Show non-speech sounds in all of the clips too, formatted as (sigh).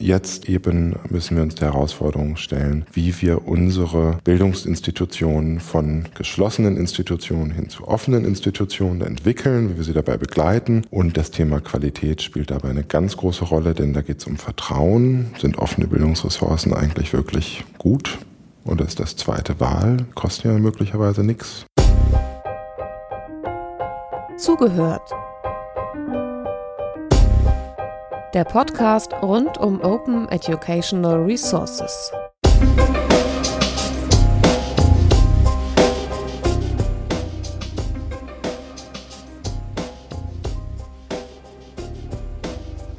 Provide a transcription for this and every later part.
Jetzt eben müssen wir uns der Herausforderung stellen, wie wir unsere Bildungsinstitutionen von geschlossenen Institutionen hin zu offenen Institutionen entwickeln, wie wir sie dabei begleiten. Und das Thema Qualität spielt dabei eine ganz große Rolle, denn da geht es um Vertrauen. Sind offene Bildungsressourcen eigentlich wirklich gut? Oder ist das zweite Wahl? Kostet ja möglicherweise nichts. Zugehört der Podcast rund um Open Educational Resources.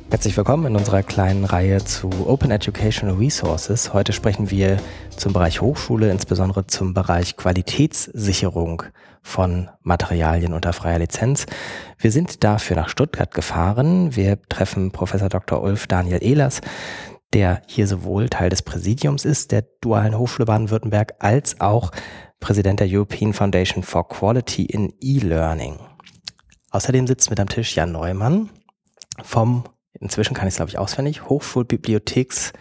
Herzlich willkommen in unserer kleinen Reihe zu Open Educational Resources. Heute sprechen wir zum Bereich Hochschule, insbesondere zum Bereich Qualitätssicherung von Materialien unter freier Lizenz. Wir sind dafür nach Stuttgart gefahren. Wir treffen Professor Dr. Ulf Daniel Ehlers, der hier sowohl Teil des Präsidiums ist, der Dualen Hochschule Baden-Württemberg, als auch Präsident der European Foundation for Quality in E-Learning. Außerdem sitzt mit am Tisch Jan Neumann vom, inzwischen kann ich es glaube ich auswendig, Hochschulbibliotheks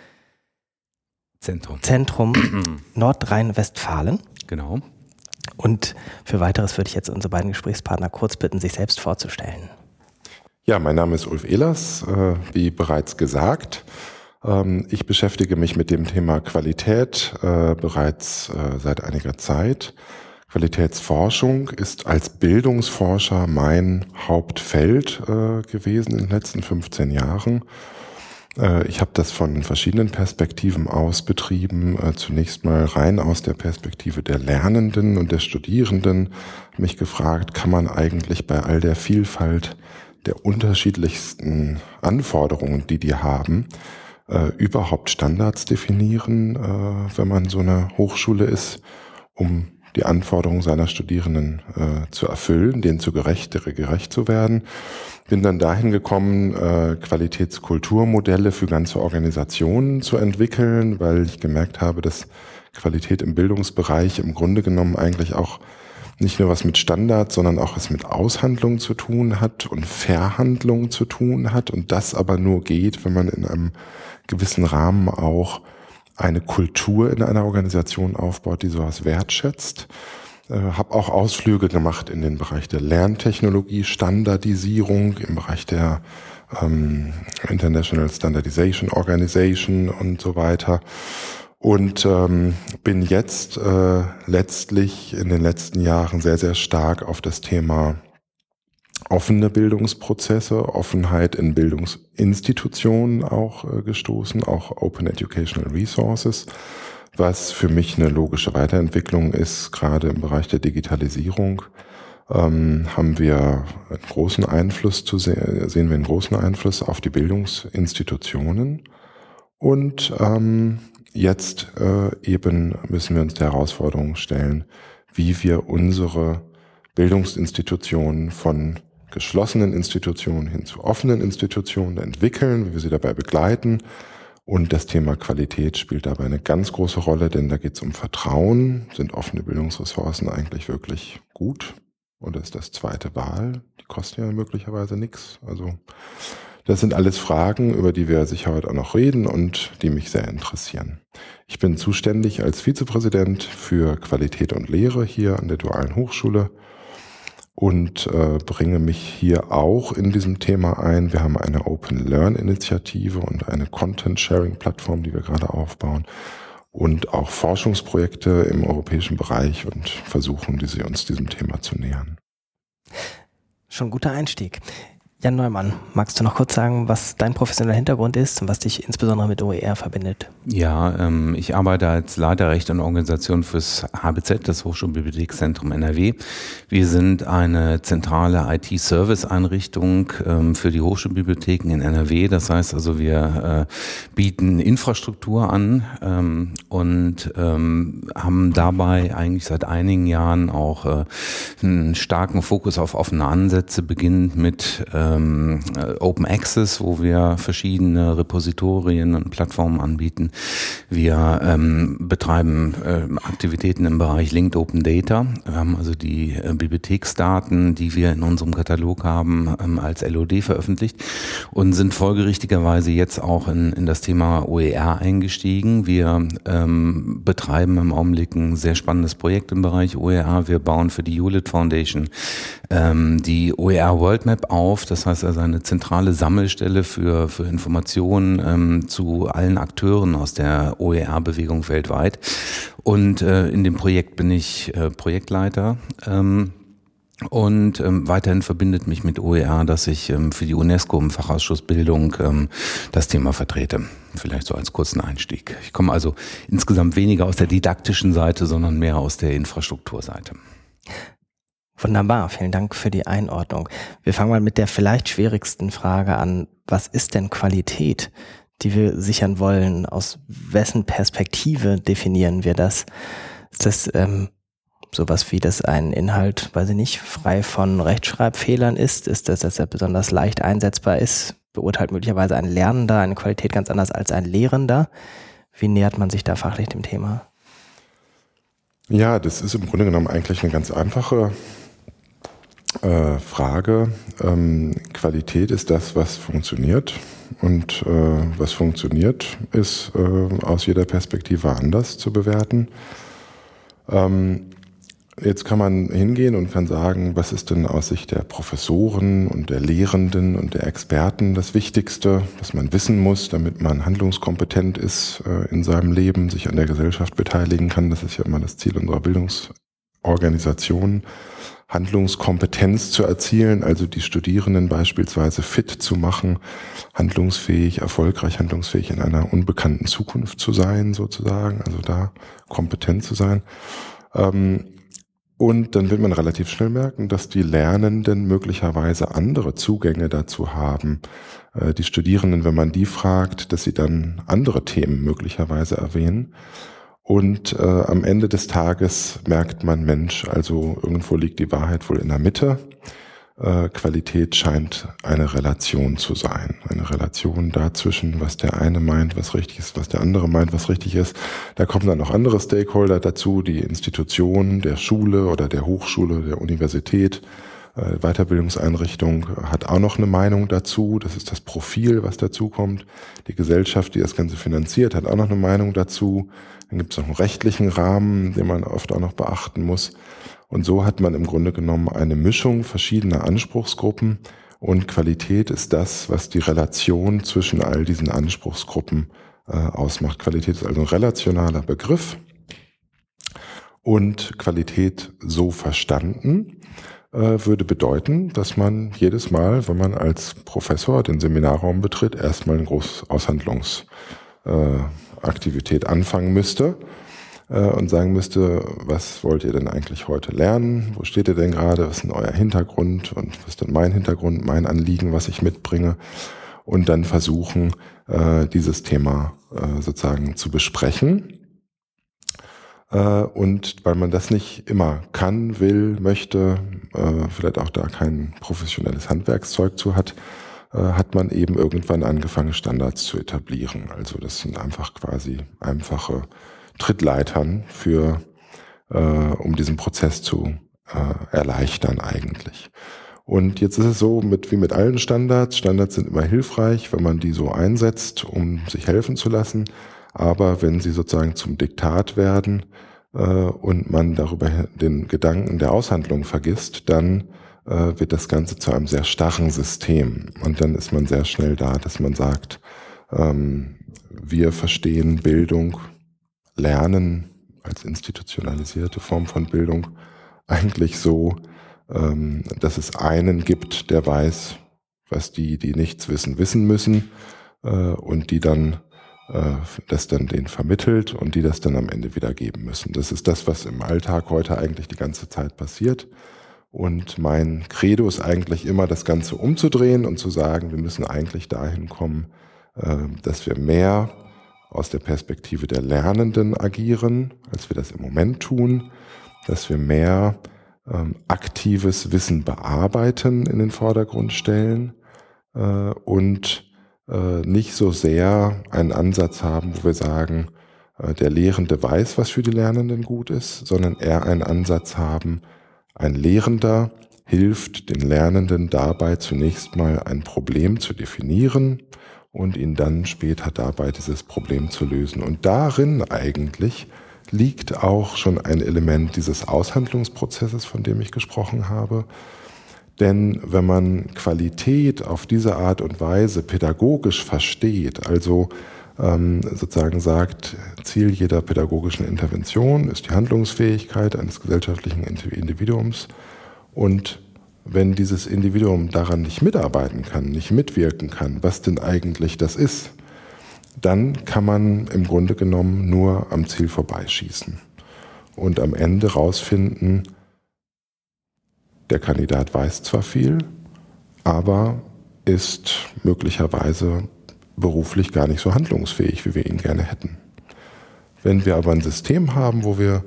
Zentrum, Zentrum (clears throat) Nordrhein-Westfalen. Genau. Und für weiteres würde ich jetzt unsere beiden Gesprächspartner kurz bitten, sich selbst vorzustellen. Ja, mein Name ist Ulf Ehlers, äh, wie bereits gesagt. Ähm, ich beschäftige mich mit dem Thema Qualität äh, bereits äh, seit einiger Zeit. Qualitätsforschung ist als Bildungsforscher mein Hauptfeld gewesen in den letzten 15 Jahren. Äh, ich habe das von verschiedenen Perspektiven aus betrieben. Äh, zunächst mal rein aus der Perspektive der Lernenden und der Studierenden. Mich gefragt, kann man eigentlich bei all der Vielfalt der unterschiedlichsten Anforderungen, die die haben, äh, überhaupt Standards definieren, wenn man so eine Hochschule ist, um die Anforderungen seiner Studierenden äh, zu erfüllen, denen zu gerecht, gerecht zu werden. Bin dann dahin gekommen, äh, Qualitätskulturmodelle für ganze Organisationen zu entwickeln, weil ich gemerkt habe, dass Qualität im Bildungsbereich im Grunde genommen eigentlich auch nicht nur was mit Standards, sondern auch was mit Aushandlung zu tun hat und Verhandlung zu tun hat und das aber nur geht, wenn man in einem gewissen Rahmen auch eine Kultur in einer Organisation aufbaut, die sowas wertschätzt. Äh, habe auch Ausflüge gemacht in den Bereich der Lerntechnologie, Standardisierung, im Bereich der ähm, International Standardization Organization und so weiter. Und ähm, bin jetzt äh, letztlich in den letzten Jahren sehr, sehr stark auf das Thema offene Bildungsprozesse, Offenheit in Bildungsinstitutionen auch äh, gestoßen, auch Open Educational Resources, was für mich eine logische Weiterentwicklung ist, gerade im Bereich der Digitalisierung. Ähm, haben wir einen großen Einfluss zu sehen, sehen wir einen großen Einfluss auf die Bildungsinstitutionen. Und ähm, jetzt äh, eben müssen wir uns der Herausforderung stellen, wie wir unsere Bildungsinstitutionen von geschlossenen Institutionen hin zu offenen Institutionen entwickeln, wie wir sie dabei begleiten. Und das Thema Qualität spielt dabei eine ganz große Rolle, denn da geht es um Vertrauen. Sind offene Bildungsressourcen eigentlich wirklich gut? Oder ist das zweite Wahl? Die kosten ja möglicherweise nichts. Also das sind alles Fragen, über die wir sicher heute auch noch reden und die mich sehr interessieren. Ich bin zuständig als Vizepräsident für Qualität und Lehre hier an der Dualen Hochschule und äh, bringe mich hier auch in diesem Thema ein. Wir haben eine Open Learn Initiative und eine Content Sharing Plattform, die wir gerade aufbauen und auch Forschungsprojekte im europäischen Bereich und versuchen, diese uns diesem Thema zu nähern. Schon guter Einstieg. Jan Neumann, magst du noch kurz sagen, was dein professioneller Hintergrund ist und was dich insbesondere mit OER verbindet? Ja, ähm, ich arbeite als Leiter Recht und Organisation fürs HBZ, das Hochschulbibliothekszentrum NRW. Wir sind eine zentrale IT-Service-Einrichtung ähm, für die Hochschulbibliotheken in NRW. Das heißt also, wir äh, bieten Infrastruktur an ähm, und ähm, haben dabei eigentlich seit einigen Jahren auch äh, einen starken Fokus auf offene Ansätze, beginnend mit ähm, Open Access, wo wir verschiedene Repositorien und Plattformen anbieten. Wir ähm, betreiben äh, Aktivitäten im Bereich Linked Open Data. Wir haben also die äh, Bibliotheksdaten, die wir in unserem Katalog haben, ähm, als LOD veröffentlicht und sind folgerichtigerweise jetzt auch in, in das Thema OER eingestiegen. Wir ähm, betreiben im Augenblick ein sehr spannendes Projekt im Bereich OER. Wir bauen für die Hewlett Foundation ähm, die OER World Map auf. Das heißt also eine zentrale Sammelstelle für, für Informationen ähm, zu allen Akteuren aus der OER-Bewegung weltweit. Und äh, in dem Projekt bin ich äh, Projektleiter. Ähm, und ähm, weiterhin verbindet mich mit OER, dass ich ähm, für die UNESCO im Fachausschuss Bildung ähm, das Thema vertrete. Vielleicht so als kurzen Einstieg. Ich komme also insgesamt weniger aus der didaktischen Seite, sondern mehr aus der Infrastrukturseite. Wunderbar, vielen Dank für die Einordnung. Wir fangen mal mit der vielleicht schwierigsten Frage an. Was ist denn Qualität, die wir sichern wollen? Aus wessen Perspektive definieren wir das? Ist das ähm, sowas wie, dass ein Inhalt, weiß ich nicht, frei von Rechtschreibfehlern ist, ist das, dass er besonders leicht einsetzbar ist, beurteilt möglicherweise ein Lernender eine Qualität ganz anders als ein Lehrender. Wie nähert man sich da fachlich dem Thema? Ja, das ist im Grunde genommen eigentlich eine ganz einfache äh, Frage. Ähm, Qualität ist das, was funktioniert. Und äh, was funktioniert, ist äh, aus jeder Perspektive anders zu bewerten. Ähm, Jetzt kann man hingehen und kann sagen, was ist denn aus Sicht der Professoren und der Lehrenden und der Experten das Wichtigste, was man wissen muss, damit man handlungskompetent ist äh, in seinem Leben, sich an der Gesellschaft beteiligen kann. Das ist ja immer das Ziel unserer Bildungsorganisation. Handlungskompetenz zu erzielen, also die Studierenden beispielsweise fit zu machen, handlungsfähig, erfolgreich handlungsfähig in einer unbekannten Zukunft zu sein, sozusagen, also da kompetent zu sein. Ähm, und dann wird man relativ schnell merken, dass die Lernenden möglicherweise andere Zugänge dazu haben. Äh, die Studierenden, wenn man die fragt, dass sie dann andere Themen möglicherweise erwähnen. Und äh, am Ende des Tages merkt man, Mensch, also irgendwo liegt die Wahrheit wohl in der Mitte äh, Qualität scheint eine Relation zu sein. Eine Relation dazwischen, was der eine meint, was richtig ist, was der andere meint, was richtig ist. Da kommen dann noch andere Stakeholder dazu, die Institution der Schule oder der Hochschule, der Universität, äh, Weiterbildungseinrichtung hat auch noch eine Meinung dazu. Das ist das Profil, was dazu kommt. Die Gesellschaft, die das Ganze finanziert, hat auch noch eine Meinung dazu. Dann gibt es noch einen rechtlichen Rahmen, den man oft auch noch beachten muss. Und so hat man im Grunde genommen eine Mischung verschiedener Anspruchsgruppen und Qualität ist das, was die Relation zwischen all diesen Anspruchsgruppen äh, ausmacht. Qualität ist also ein relationaler Begriff und Qualität so verstanden äh, würde bedeuten, dass man jedes Mal, wenn man als Professor den Seminarraum betritt, erstmal eine große Aushandlungsaktivität äh, anfangen müsste äh, und sagen müsste, was wollt ihr denn eigentlich heute lernen? Wo steht ihr denn gerade? Was ist denn euer Hintergrund? Und was ist denn mein Hintergrund, mein Anliegen, was ich mitbringe? Und dann versuchen, äh, dieses Thema äh, sozusagen zu besprechen. Und weil man das nicht immer kann, will, möchte, vielleicht auch da kein professionelles Handwerkszeug zu hat, hat man eben irgendwann angefangen, Standards zu etablieren. Also das sind einfach quasi einfache Trittleitern für, äh, um diesen Prozess zu äh, erleichtern eigentlich. Und jetzt ist es so, mit, wie mit allen Standards, Standards sind immer hilfreich, wenn man die so einsetzt, um sich helfen zu lassen. Aber wenn sie sozusagen zum Diktat werden äh, und man darüber den Gedanken der Aushandlung vergisst, dann äh, wird das Ganze zu einem sehr starren System. Und dann ist man sehr schnell da, dass man sagt, ähm, wir verstehen Bildung Lernen als institutionalisierte Form von Bildung eigentlich so, ähm, dass es einen gibt, der weiß, was die, die nichts wissen, wissen müssen äh, und die dann äh, das dann denen vermittelt und die das dann am Ende wieder geben müssen. Das ist das, was im Alltag heute eigentlich die ganze Zeit passiert. Und mein Credo ist eigentlich immer, das Ganze umzudrehen und zu sagen, wir müssen eigentlich dahin kommen, äh, dass wir mehr aus der Perspektive der Lernenden agieren, als wir das im Moment tun, dass wir mehr ähm, aktives Wissen bearbeiten in den Vordergrund stellen äh, und äh, nicht so sehr einen Ansatz haben, wo wir sagen, äh, der Lehrende weiß, was für die Lernenden gut ist, sondern eher einen Ansatz haben, ein Lehrender hilft den Lernenden dabei zunächst mal ein Problem zu definieren und ihn dann später dabei dieses Problem zu lösen. Und darin eigentlich liegt auch schon ein Element dieses Aushandlungsprozesses, von dem ich gesprochen habe. Denn wenn man Qualität auf diese Art und Weise pädagogisch versteht, also sozusagen sagt, Ziel jeder pädagogischen Intervention ist die Handlungsfähigkeit eines gesellschaftlichen Individuums. Und wenn dieses Individuum daran nicht mitarbeiten kann, nicht mitwirken kann, was denn eigentlich das ist, dann kann man im Grunde genommen nur am Ziel vorbeischießen und am Ende rausfinden, der Kandidat weiß zwar viel, aber ist möglicherweise beruflich gar nicht so handlungsfähig, wie wir ihn gerne hätten. Wenn wir aber ein System haben, wo wir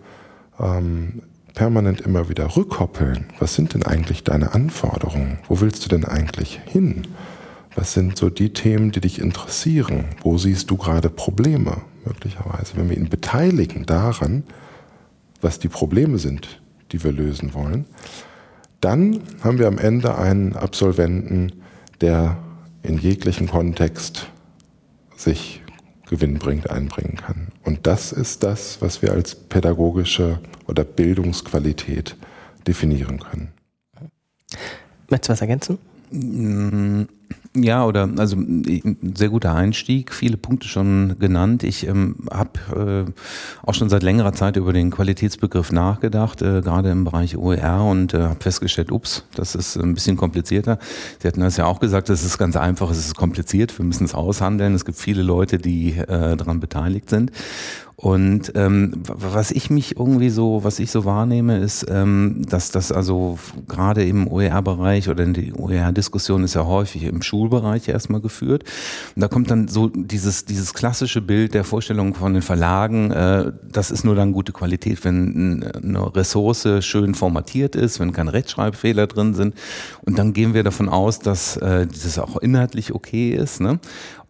ähm, permanent immer wieder rückkoppeln, was sind denn eigentlich deine Anforderungen? Wo willst du denn eigentlich hin? Was sind so die Themen, die dich interessieren? Wo siehst du gerade Probleme möglicherweise? Wenn wir ihn beteiligen daran, was die Probleme sind, die wir lösen wollen, dann haben wir am Ende einen Absolventen, der in jeglichen Kontext sich gewinnbringend einbringen kann. Und das ist das, was wir als pädagogische oder Bildungsqualität definieren können. Möchtest du was ergänzen? Ja, oder also ein sehr guter Einstieg, viele Punkte schon genannt. Ich ähm, habe äh, auch schon seit längerer Zeit über den Qualitätsbegriff nachgedacht, äh, gerade im Bereich OER und äh, habe festgestellt, ups, das ist ein bisschen komplizierter. Sie hatten das ja auch gesagt, es ist ganz einfach, es ist kompliziert, wir müssen es aushandeln. Es gibt viele Leute, die äh, daran beteiligt sind. Und ähm, was ich mich irgendwie so, was ich so wahrnehme, ist, ähm, dass das also gerade im OER-Bereich oder in die OER-Diskussion ist ja häufig im Schulbereich erstmal geführt. Und da kommt dann so dieses, dieses klassische Bild der Vorstellung von den Verlagen, äh, das ist nur dann gute Qualität, wenn eine Ressource schön formatiert ist, wenn keine Rechtschreibfehler drin sind. Und dann gehen wir davon aus, dass äh, dieses auch inhaltlich okay ist. Ne?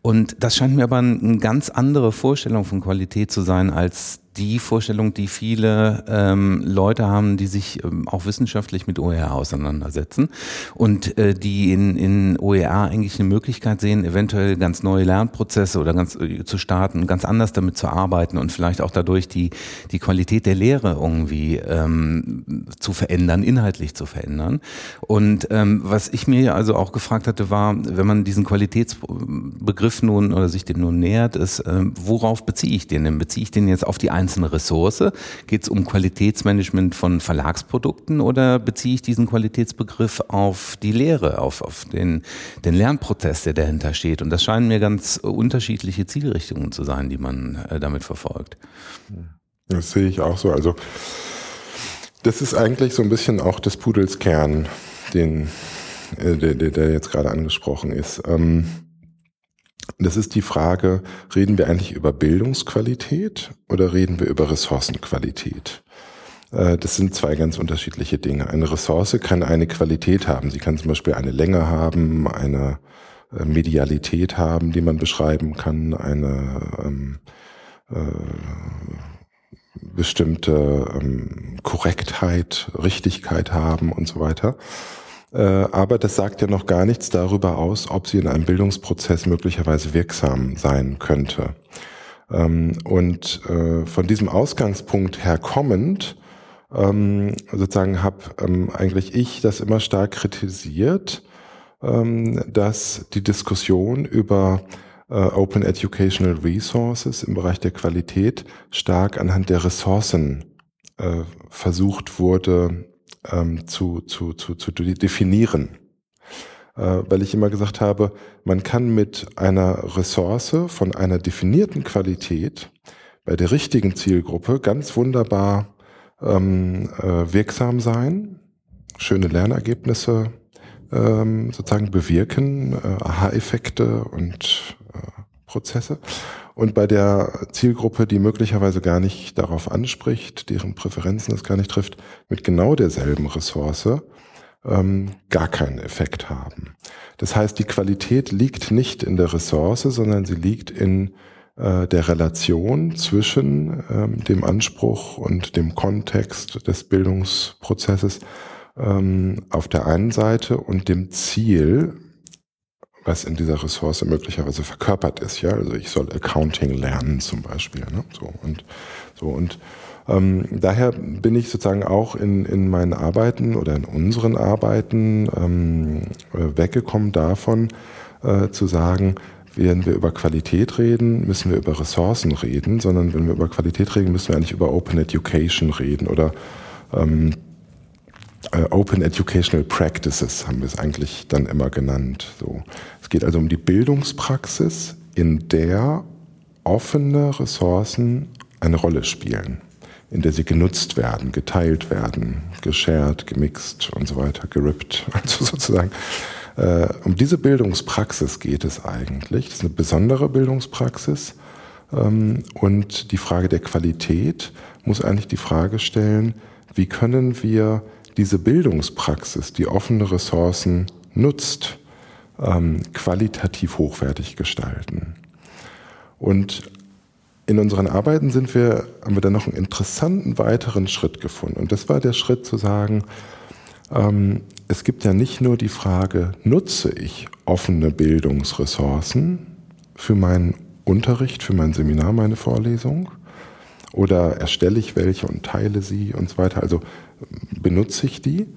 Und das scheint mir aber eine ganz andere Vorstellung von Qualität zu sein als die Vorstellung, die viele ähm, Leute haben, die sich ähm, auch wissenschaftlich mit OER auseinandersetzen und äh, die in, in OER eigentlich eine Möglichkeit sehen, eventuell ganz neue Lernprozesse oder ganz äh, zu starten, ganz anders damit zu arbeiten und vielleicht auch dadurch die, die Qualität der Lehre irgendwie ähm, zu verändern, inhaltlich zu verändern. Und ähm, was ich mir also auch gefragt hatte, war, wenn man diesen Qualitätsbegriff nun oder sich den nun nähert, ist, ähm, worauf beziehe ich den denn? Beziehe ich den jetzt auf die einzelne Ressource? Geht es um Qualitätsmanagement von Verlagsprodukten oder beziehe ich diesen Qualitätsbegriff auf die Lehre, auf, auf den, den Lernprozess, der dahinter steht? Und das scheinen mir ganz unterschiedliche Zielrichtungen zu sein, die man äh, damit verfolgt. Das sehe ich auch so. Also das ist eigentlich so ein bisschen auch des Pudels Kern, den, äh, der, der jetzt gerade angesprochen ist. Ähm, das ist die Frage, reden wir eigentlich über Bildungsqualität oder reden wir über Ressourcenqualität? Äh, das sind zwei ganz unterschiedliche Dinge. Eine Ressource kann eine Qualität haben. Sie kann zum Beispiel eine Länge haben, eine äh, Medialität haben, die man beschreiben kann, eine ähm, äh, bestimmte ähm, Korrektheit, Richtigkeit haben und so weiter. Äh, aber das sagt ja noch gar nichts darüber aus, ob sie in einem Bildungsprozess möglicherweise wirksam sein könnte. Ähm, und äh, von diesem Ausgangspunkt her kommend, ähm, sozusagen habe ähm, eigentlich ich das immer stark kritisiert, dass die Diskussion über äh, Open Educational Resources im Bereich der Qualität stark anhand der Ressourcen versucht wurde ähm, zu, zu, zu, zu definieren. Äh, weil ich immer gesagt habe, man kann mit einer Ressource von einer definierten Qualität bei der richtigen Zielgruppe ganz wunderbar ähm, äh, wirksam sein, schöne Lernergebnisse ähm, sozusagen bewirken, äh, Aha-Effekte und äh, Prozesse. Und bei der Zielgruppe, die möglicherweise gar nicht darauf anspricht, deren Präferenzen es gar nicht trifft, mit genau derselben Ressource ähm, gar keinen Effekt haben. Das heißt, die Qualität liegt nicht in der Ressource, sondern sie liegt in äh, der Relation zwischen ähm, dem Anspruch und dem Kontext des Bildungsprozesses ähm, auf der einen Seite und dem Ziel, was in dieser Ressource möglicherweise verkörpert ist. Ja, also ich soll Accounting lernen zum Beispiel. Ne? So und so und ähm, daher bin ich sozusagen auch in, in meinen Arbeiten oder in unseren Arbeiten ähm, äh, weggekommen davon, äh, zu sagen, wenn wir über Qualität reden, müssen wir über Ressourcen reden, sondern wenn wir über Qualität reden, müssen wir eigentlich über Open Education reden oder ähm, äh, Open Educational Practices haben wir es eigentlich dann immer genannt. So. Es geht also um die Bildungspraxis, in der offene Ressourcen eine Rolle spielen, in der sie genutzt werden, geteilt werden, geshared, gemixt und so weiter, gerippt, (laughs) also sozusagen. Äh, um diese Bildungspraxis geht es eigentlich. Das ist eine besondere Bildungspraxis. Ähm, und die Frage der Qualität muss eigentlich die Frage stellen, wie können wir diese Bildungspraxis, die offene Ressourcen nutzt, ähm, qualitativ hochwertig gestalten. Und in unseren Arbeiten sind wir, haben wir dann noch einen interessanten weiteren Schritt gefunden. Und das war der Schritt zu sagen, ähm, es gibt ja nicht nur die Frage, nutze ich offene Bildungsressourcen für meinen Unterricht, für mein Seminar, meine Vorlesung, oder erstelle ich welche und teile sie und so weiter. Also benutze ich die?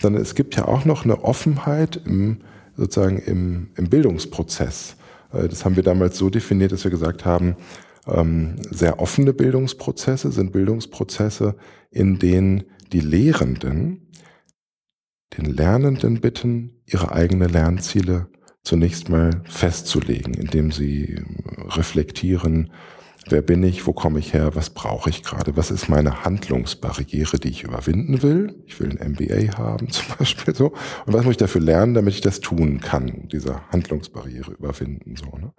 Sondern es gibt ja auch noch eine Offenheit im, sozusagen im, im Bildungsprozess. Äh, das haben wir damals so definiert, dass wir gesagt haben, ähm, sehr offene Bildungsprozesse sind Bildungsprozesse, in denen die Lehrenden den Lernenden bitten, ihre eigenen Lernziele zunächst mal festzulegen, indem sie reflektieren, Wer bin ich? Wo komme ich her? Was brauche ich gerade? Was ist meine Handlungsbarriere, die ich überwinden will? Ich will ein MBA haben (laughs) zum Beispiel so. Und was muss ich dafür lernen, damit ich das tun kann, diese Handlungsbarriere überwinden so. Ne?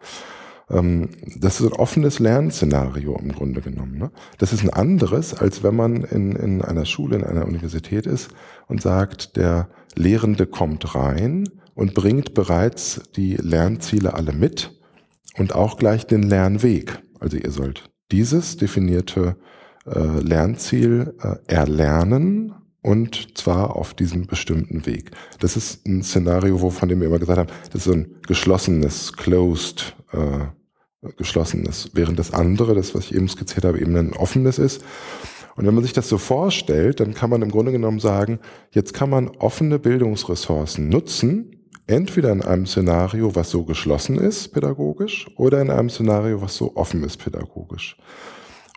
Ähm, das ist ein offenes Lernszenario im Grunde genommen. Ne? Das ist ein anderes, als wenn man in, in einer Schule, in einer Universität ist und sagt, der Lehrende kommt rein und bringt bereits die Lernziele alle mit und auch gleich den Lernweg. Also ihr sollt dieses definierte äh, Lernziel äh, erlernen und zwar auf diesem bestimmten Weg. Das ist ein Szenario, wo, von dem wir immer gesagt haben, das ist so ein geschlossenes, closed, äh, geschlossenes, während das andere, das, was ich eben skizziert habe, eben ein offenes ist. Und wenn man sich das so vorstellt, dann kann man im Grunde genommen sagen, jetzt kann man offene Bildungsressourcen nutzen, entweder in einem Szenario, was so geschlossen ist pädagogisch, oder in einem Szenario, was so offen ist pädagogisch.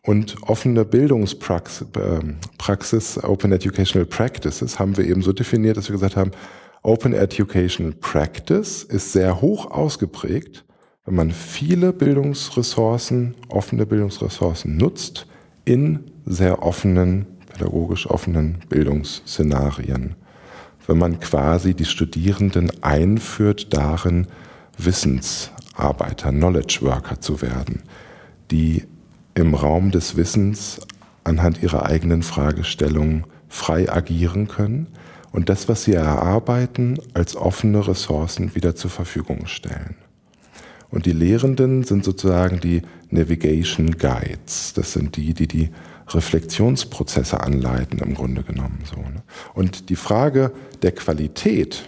Und offene Bildungspraxis, äh, Open Educational Practices, haben wir eben so definiert, dass wir gesagt haben, Open Educational Practice ist sehr hoch ausgeprägt, wenn man viele Bildungsressourcen, offene Bildungsressourcen nutzt in sehr offenen, pädagogisch offenen Bildungsszenarien wenn man quasi die Studierenden einführt darin, Wissensarbeiter, Knowledge Worker zu werden, die im Raum des Wissens anhand ihrer eigenen Fragestellungen frei agieren können und das, was sie erarbeiten, als offene Ressourcen wieder zur Verfügung stellen. Und die Lehrenden sind sozusagen die Navigation Guides. Das sind die, die die Reflexionsprozesse anleiten, im Grunde genommen. So, ne? Und die Frage der Qualität,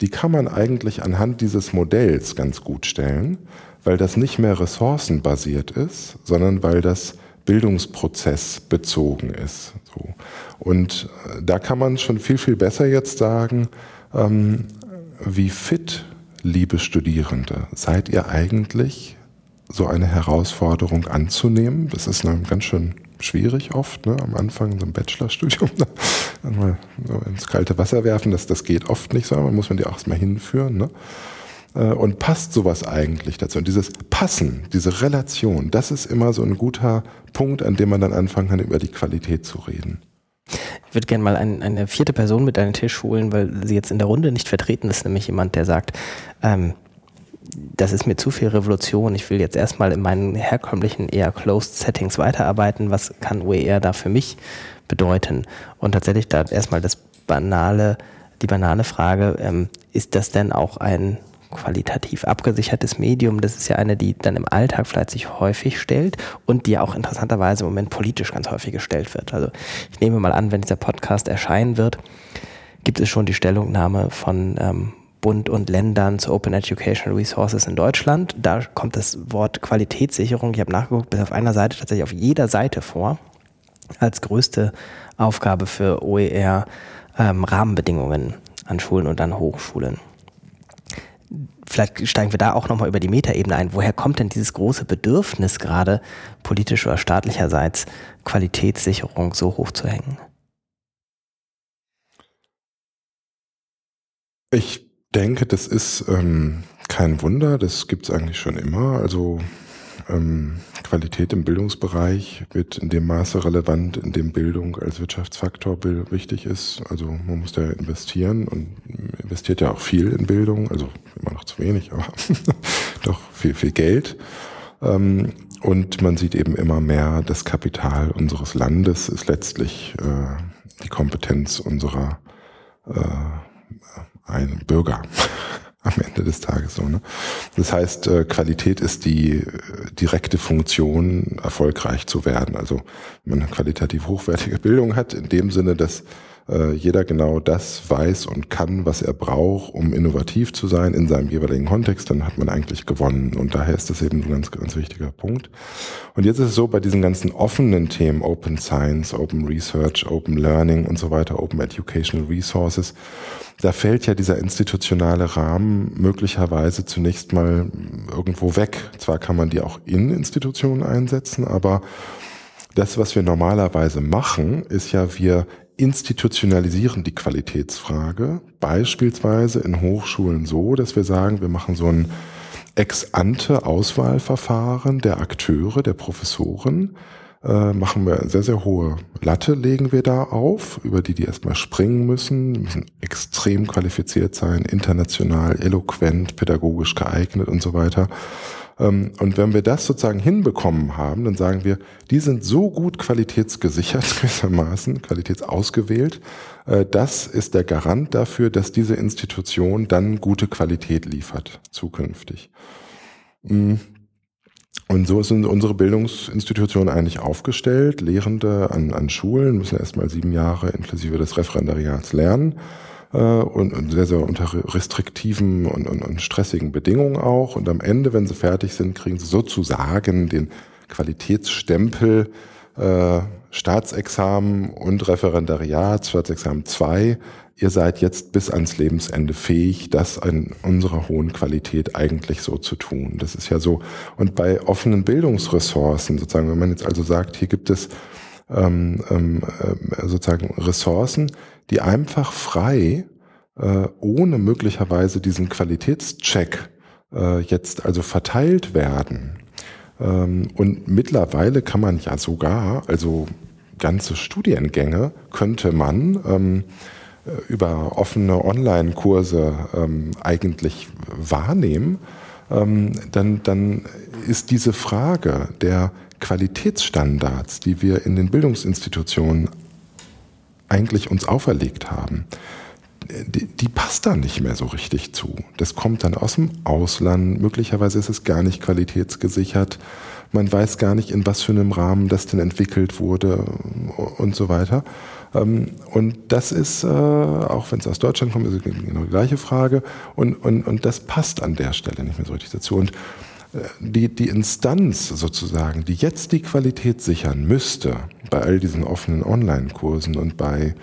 die kann man eigentlich anhand dieses Modells ganz gut stellen, weil das nicht mehr ressourcenbasiert ist, sondern weil das Bildungsprozess bezogen ist. So. Und äh, da kann man schon viel, viel besser jetzt sagen, ähm, wie fit, liebe Studierende, seid ihr eigentlich, so eine Herausforderung anzunehmen? Das ist eine ganz schön schwierig oft, ne? am Anfang so ein Bachelorstudium, (laughs) dann mal so ins kalte Wasser werfen, das, das geht oft nicht so, man muss man die auch erstmal hinführen. Ne? Äh, und passt sowas eigentlich dazu? Und dieses Passen, diese Relation, das ist immer so ein guter Punkt, an dem man dann anfangen kann, über die Qualität zu reden. Ich würde gerne mal ein, eine vierte Person mit an den Tisch holen, weil sie jetzt in der Runde nicht vertreten ist, nämlich jemand, der sagt, ähm, das ist mir zu viel Revolution. Ich will jetzt erstmal in meinen herkömmlichen, eher closed Settings weiterarbeiten. Was kann OER da für mich bedeuten? Und tatsächlich da erstmal das banale, die banale Frage, ähm, ist das denn auch ein qualitativ abgesichertes Medium? Das ist ja eine, die dann im Alltag vielleicht sich häufig stellt und die auch interessanterweise im Moment politisch ganz häufig gestellt wird. Also ich nehme mal an, wenn dieser Podcast erscheinen wird, gibt es schon die Stellungnahme von ähm, Bund und Ländern zu Open Educational Resources in Deutschland. Da kommt das Wort Qualitätssicherung, ich habe nachgeguckt, bis auf einer Seite tatsächlich auf jeder Seite vor, als größte Aufgabe für OER ähm, Rahmenbedingungen an Schulen und an Hochschulen. Vielleicht steigen wir da auch nochmal über die Metaebene ein. Woher kommt denn dieses große Bedürfnis gerade politisch oder staatlicherseits Qualitätssicherung so hoch zu hängen? Ich denke, das ist ähm, kein Wunder, das gibt es eigentlich schon immer. Also ähm, Qualität im Bildungsbereich wird in dem Maße relevant, in dem Bildung als Wirtschaftsfaktor wichtig ist. Also man muss da investieren und investiert ja auch viel in Bildung, also immer noch zu wenig, aber (laughs) doch viel, viel Geld. Ähm, und man sieht eben immer mehr, das Kapital unseres Landes ist letztlich äh, die Kompetenz unserer äh, Bürger (laughs) am Ende des Tages so. Ne? Das heißt, äh, Qualität ist die äh, direkte Funktion, erfolgreich zu werden. Also wenn man eine qualitativ hochwertige (laughs) Bildung hat, in dem Sinne, dass äh, jeder genau das weiß und kann, was er braucht, um innovativ zu sein in seinem jeweiligen Kontext, dann hat man eigentlich gewonnen. Und daher ist das eben ein ganz, ganz wichtiger Punkt. Und jetzt ist es so, bei diesen ganzen offenen Themen, Open Science, Open Research, Open Learning und so weiter, Open Educational Resources, da fällt ja dieser institutionale Rahmen möglicherweise zunächst mal irgendwo weg. Zwar kann man die auch in Institutionen einsetzen, aber das, was wir normalerweise machen, ist ja, wir institutionalisieren die Qualitätsfrage, beispielsweise in Hochschulen so, dass wir sagen, wir machen so ein Ex-ante-Auswahlverfahren der Akteure, der Professoren, äh, machen wir sehr, sehr hohe Latte, legen wir da auf, über die die erstmal springen müssen, die müssen extrem qualifiziert sein, international, eloquent, pädagogisch geeignet und so weiter. Ähm, und wenn wir das sozusagen hinbekommen haben, dann sagen wir, die sind so gut qualitätsgesichert (laughs) gewissermaßen, qualitätsausgewählt, äh, das ist der Garant dafür, dass diese Institution dann gute Qualität liefert, zukünftig. Mm. Und so sind unsere Bildungsinstitutionen eigentlich aufgestellt. Lehrende an, an Schulen müssen erstmal sieben Jahre inklusive des Referendariats lernen äh, und, und sehr, sehr unter restriktiven und, und, und stressigen Bedingungen auch. Und am Ende, wenn sie fertig sind, kriegen sie sozusagen den Qualitätsstempel äh, Staatsexamen und Referendariat, Staatsexamen 2. Ihr seid jetzt bis ans Lebensende fähig, das in unserer hohen Qualität eigentlich so zu tun. Das ist ja so. Und bei offenen Bildungsressourcen, sozusagen, wenn man jetzt also sagt, hier gibt es ähm, ähm, äh, sozusagen Ressourcen, die einfach frei, äh, ohne möglicherweise diesen Qualitätscheck äh, jetzt also verteilt werden. Ähm, und mittlerweile kann man ja sogar, also ganze Studiengänge könnte man ähm, äh, über offene Online-Kurse ähm, eigentlich wahrnehmen, ähm, dann, dann ist diese Frage der Qualitätsstandards, die wir in den Bildungsinstitutionen eigentlich uns auferlegt haben, die, die, passt da nicht mehr so richtig zu. Das kommt dann aus dem Ausland, möglicherweise ist es gar nicht qualitätsgesichert, man weiß gar nicht, in was für einem Rahmen das denn entwickelt wurde und so weiter. Ähm, und das ist, äh, auch wenn es aus Deutschland kommt, ist genau die gleiche Frage. Und, und, und das passt an der Stelle nicht mehr so richtig dazu. Und die, die Instanz sozusagen, die jetzt die Qualität sichern müsste, bei all diesen offenen Online-Kursen und bei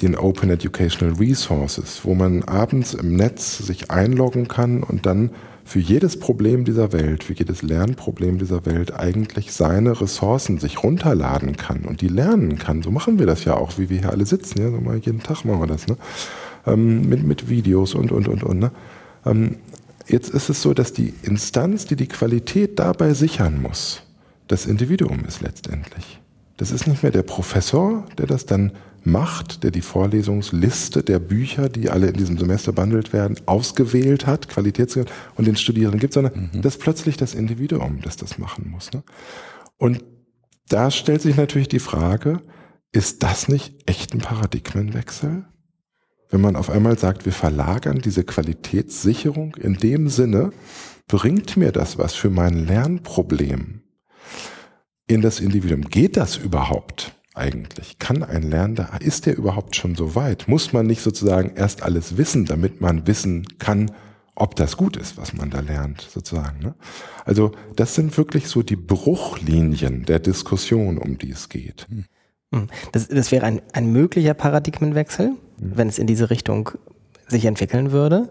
den Open Educational Resources, wo man abends im Netz sich einloggen kann und dann für jedes Problem dieser Welt, für jedes Lernproblem dieser Welt eigentlich seine Ressourcen sich runterladen kann und die lernen kann. So machen wir das ja auch, wie wir hier alle sitzen. Ja, so mal jeden Tag machen wir das, ne? Ähm, mit, mit Videos und, und, und, und. Ne? Ähm, Jetzt ist es so, dass die Instanz, die die Qualität dabei sichern muss, das Individuum ist letztendlich. Das ist nicht mehr der Professor, der das dann macht, der die Vorlesungsliste der Bücher, die alle in diesem Semester behandelt werden, ausgewählt hat, Qualitäts und den Studierenden gibt, sondern mhm. das ist plötzlich das Individuum, das das machen muss. Ne? Und da stellt sich natürlich die Frage, ist das nicht echt ein Paradigmenwechsel? Wenn man auf einmal sagt, wir verlagern diese Qualitätssicherung in dem Sinne, bringt mir das was für mein Lernproblem in das Individuum? Geht das überhaupt? eigentlich? Kann ein Lernender, ist der überhaupt schon so weit? Muss man nicht sozusagen erst alles wissen, damit man wissen kann, ob das gut ist, was man da lernt, sozusagen. Ne? Also das sind wirklich so die Bruchlinien der Diskussion, um die es geht. Hm. Das, das wäre ein, ein möglicher Paradigmenwechsel. Wenn es in diese Richtung sich entwickeln würde.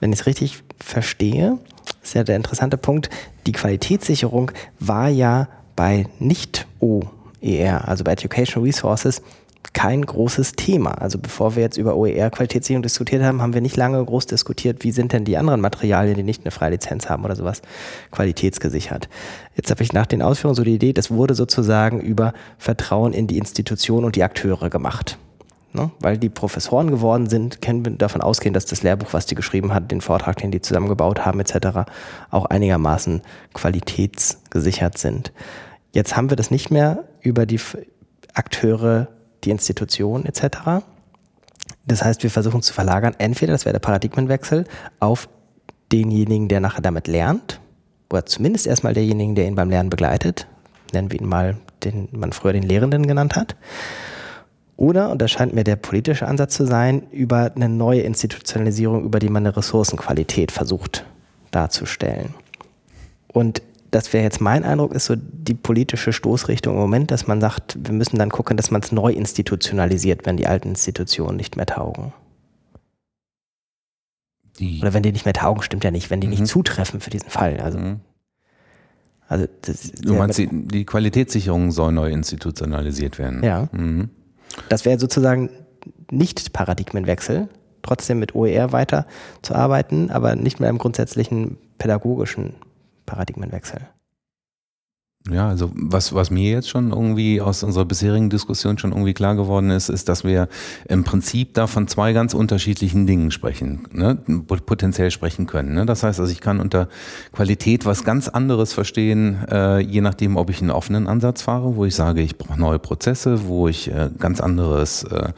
Wenn ich es richtig verstehe, ist ja der interessante Punkt, die Qualitätssicherung war ja bei Nicht-O ER, also bei Educational Resources, kein großes Thema. Also bevor wir jetzt über OER-Qualitätssicherung diskutiert haben, haben wir nicht lange groß diskutiert, wie sind denn die anderen Materialien, die nicht eine Freilizenz haben oder sowas, qualitätsgesichert. Jetzt habe ich nach den Ausführungen so die Idee, das wurde sozusagen über Vertrauen in die Institution und die Akteure gemacht. Ne? Weil die Professoren geworden sind, können wir davon ausgehen, dass das Lehrbuch, was die geschrieben hat, den Vortrag, den die zusammengebaut haben, etc., auch einigermaßen qualitätsgesichert sind. Jetzt haben wir das nicht mehr über die Akteure, die Institutionen etc. Das heißt, wir versuchen zu verlagern, entweder, das wäre der Paradigmenwechsel, auf denjenigen, der nachher damit lernt, oder zumindest erstmal derjenigen, der ihn beim Lernen begleitet, nennen wir ihn mal, den man früher den Lehrenden genannt hat. Oder, und das scheint mir der politische Ansatz zu sein, über eine neue Institutionalisierung, über die man eine Ressourcenqualität versucht darzustellen. Und das wäre jetzt mein Eindruck, ist so die politische Stoßrichtung im Moment, dass man sagt, wir müssen dann gucken, dass man es neu institutionalisiert, wenn die alten Institutionen nicht mehr taugen. Die. Oder wenn die nicht mehr taugen, stimmt ja nicht, wenn die mhm. nicht zutreffen für diesen Fall. Also, mhm. also das, du meinst, die, die, Qualitätssicherung soll neu institutionalisiert werden? Ja. Mhm. Das wäre sozusagen nicht Paradigmenwechsel, trotzdem mit OER weiter zu arbeiten, aber nicht mehr im grundsätzlichen pädagogischen Paradigmenwechsel. Ja, also was, was mir jetzt schon irgendwie aus unserer bisherigen Diskussion schon irgendwie klar geworden ist, ist, dass wir im Prinzip da von zwei ganz unterschiedlichen Dingen sprechen, ne, potenziell sprechen können. Ne? Das heißt also, ich kann unter Qualität was ganz anderes verstehen, äh, je nachdem, ob ich einen offenen Ansatz fahre, wo ich sage, ich brauche neue Prozesse, wo ich äh, ganz anderes, äh, eine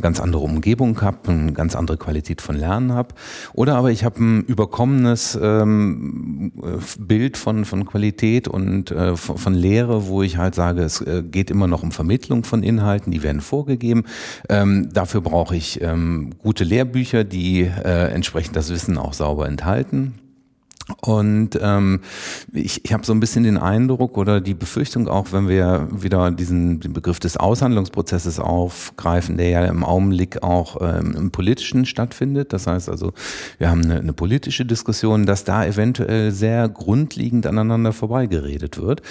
ganz andere Umgebung habe, eine ganz andere Qualität von Lernen habe. Oder aber ich habe ein überkommenes ähm, Bild von, von Qualität und äh, von, von Lehre, wo ich halt sage, es äh, geht immer noch um Vermittlung von Inhalten, die werden vorgegeben. Ähm, dafür brauche ich ähm, gute Lehrbücher, die äh, entsprechend das Wissen auch sauber enthalten. Und ähm, ich, ich habe so ein bisschen den Eindruck oder die Befürchtung auch, wenn wir wieder diesen den Begriff des Aushandlungsprozesses aufgreifen, der ja im Augenblick auch ähm, im Politischen stattfindet. Das heißt also, wir haben eine, eine politische Diskussion, dass da eventuell sehr grundlegend aneinander vorbeigeredet wird.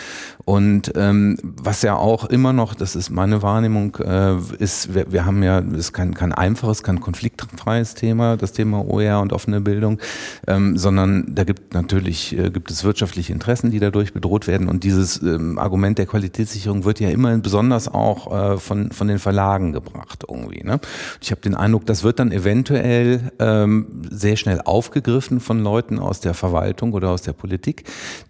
Und ähm, was ja auch immer noch, das ist meine Wahrnehmung, äh, ist, wir, wir haben ja, ist kein, kein einfaches, kein konfliktfreies Thema, das Thema OER und offene Bildung, ähm, sondern da gibt natürlich äh, gibt es wirtschaftliche Interessen, die dadurch bedroht werden. Und dieses ähm, Argument der Qualitätssicherung wird ja immer besonders auch äh, von, von den Verlagen gebracht irgendwie. Ne? Ich habe den Eindruck, das wird dann eventuell ähm, sehr schnell aufgegriffen von Leuten aus der Verwaltung oder aus der Politik,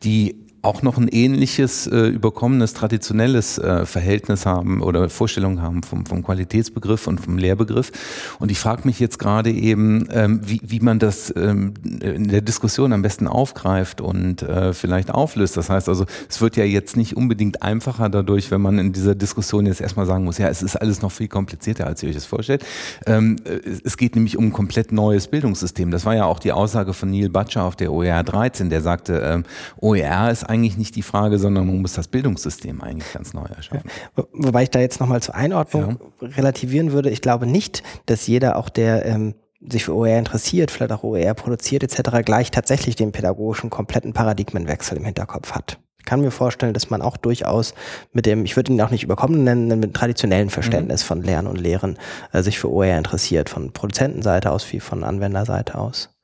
die auch noch ein ähnliches, äh, überkommenes, traditionelles äh, Verhältnis haben oder Vorstellung haben vom, vom Qualitätsbegriff und vom Lehrbegriff. Und ich frage mich jetzt gerade eben, ähm, wie, wie man das ähm, in der Diskussion am besten aufgreift und äh, vielleicht auflöst. Das heißt also, es wird ja jetzt nicht unbedingt einfacher dadurch, wenn man in dieser Diskussion jetzt erstmal sagen muss, ja, es ist alles noch viel komplizierter, als ihr euch das vorstellt. Ähm, äh, es geht nämlich um ein komplett neues Bildungssystem. Das war ja auch die Aussage von Neil Butcher auf der OER 13, der sagte, ähm, OER ist eigentlich nicht die Frage, sondern man muss das Bildungssystem eigentlich ganz neu erschaffen. Ja. Wobei ich da jetzt nochmal zur Einordnung ja. relativieren würde. Ich glaube nicht, dass jeder auch der ähm, sich für OER interessiert, vielleicht auch OER produziert etc., gleich tatsächlich den pädagogischen kompletten Paradigmenwechsel im Hinterkopf hat. Ich kann mir vorstellen, dass man auch durchaus mit dem, ich würde ihn auch nicht überkommen nennen, mit dem traditionellen Verständnis mhm. von Lernen und Lehren äh, sich für OER interessiert, von Produzentenseite aus wie von Anwenderseite aus.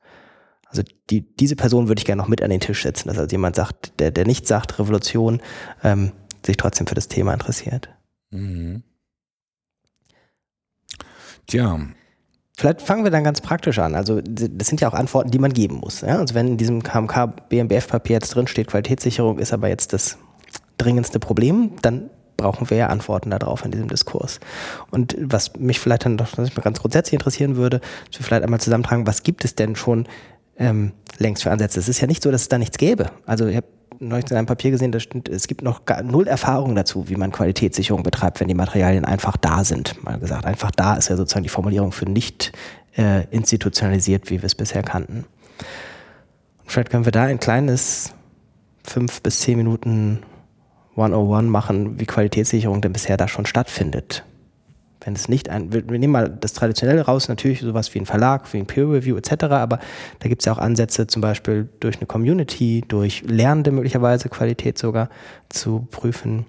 Also die, diese Person würde ich gerne noch mit an den Tisch setzen, dass also jemand sagt, der, der nicht sagt Revolution, ähm, sich trotzdem für das Thema interessiert. Mhm. Tja. Vielleicht fangen wir dann ganz praktisch an. Also das sind ja auch Antworten, die man geben muss. Ja? Also wenn in diesem KMK BMBF-Papier jetzt drin steht, Qualitätssicherung ist aber jetzt das dringendste Problem, dann brauchen wir ja Antworten darauf in diesem Diskurs. Und was mich vielleicht dann doch ganz grundsätzlich interessieren würde, dass wir vielleicht einmal zusammentragen, was gibt es denn schon ähm, längst für Ansätze? Es ist ja nicht so, dass es da nichts gäbe. Also ich habe neulich in einem Papier gesehen, stimmt, es gibt noch gar null Erfahrung dazu, wie man Qualitätssicherung betreibt, wenn die Materialien einfach da sind. Mal gesagt, einfach da ist ja sozusagen die Formulierung für nicht äh, institutionalisiert, wie wir es bisher kannten. Und vielleicht können wir da ein kleines fünf bis zehn Minuten 101 machen, wie Qualitätssicherung denn bisher da schon stattfindet. Wenn es nicht ein, wir, nehmen mal das Traditionelle raus, natürlich sowas wie ein Verlag, wie ein Peer Review etc., aber da gibt es ja auch Ansätze, zum Beispiel durch eine Community, durch Lernende möglicherweise Qualität sogar zu prüfen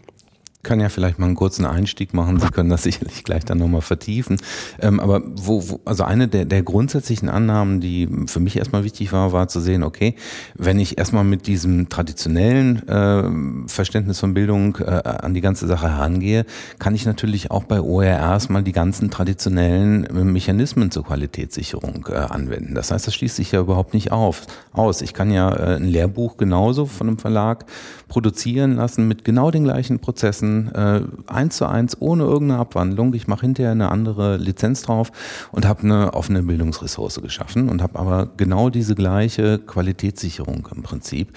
kann ja vielleicht mal einen kurzen Einstieg machen. Sie können das (laughs) sicherlich gleich dann nochmal vertiefen. Ähm, aber wo, wo, also eine der, der grundsätzlichen Annahmen, die für mich erstmal wichtig war, war zu sehen, okay, wenn ich erstmal mit diesem traditionellen äh, Verständnis von Bildung äh, an die ganze Sache herangehe, kann ich natürlich auch bei OERs mal die ganzen traditionellen Mechanismen zur Qualitätssicherung äh, anwenden. Das heißt, das schließt sich ja überhaupt nicht auf, aus. Ich kann ja äh, ein Lehrbuch genauso von einem Verlag produzieren lassen mit genau den gleichen Prozessen, äh, eins zu eins, ohne irgendeine Abwandlung. Ich mache hinterher eine andere Lizenz drauf und habe eine offene Bildungsressource geschaffen und habe aber genau diese gleiche Qualitätssicherung im Prinzip,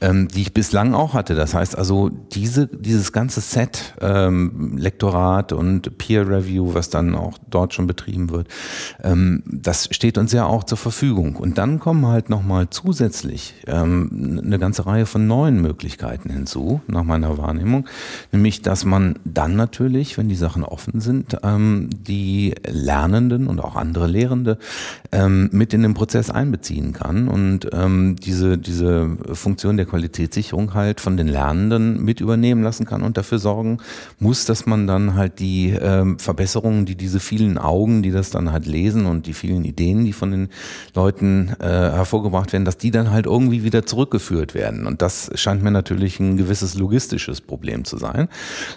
ähm, die ich bislang auch hatte. Das heißt also, diese, dieses ganze Set, ähm, Lektorat und Peer Review, was dann auch dort schon betrieben wird, ähm, das steht uns ja auch zur Verfügung. Und dann kommen halt nochmal zusätzlich ähm, eine ganze Reihe von neuen Möglichkeiten hinzu, nach meiner Wahrnehmung. Nämlich, dass man dann natürlich, wenn die Sachen offen sind, ähm, die Lernenden und auch andere Lehrende ähm, mit in den Prozess einbeziehen kann und ähm, diese, diese Funktion der Qualitätssicherung halt von den Lernenden mit übernehmen lassen kann und dafür sorgen muss, dass man dann halt die ähm, Verbesserungen, die diese vielen Augen, die das dann halt lesen und die vielen Ideen, die von den Leuten äh, hervorgebracht werden, dass die dann halt irgendwie wieder zurückgeführt werden. Und das scheint mir natürlich ein gewisses logistisches Problem zu sein.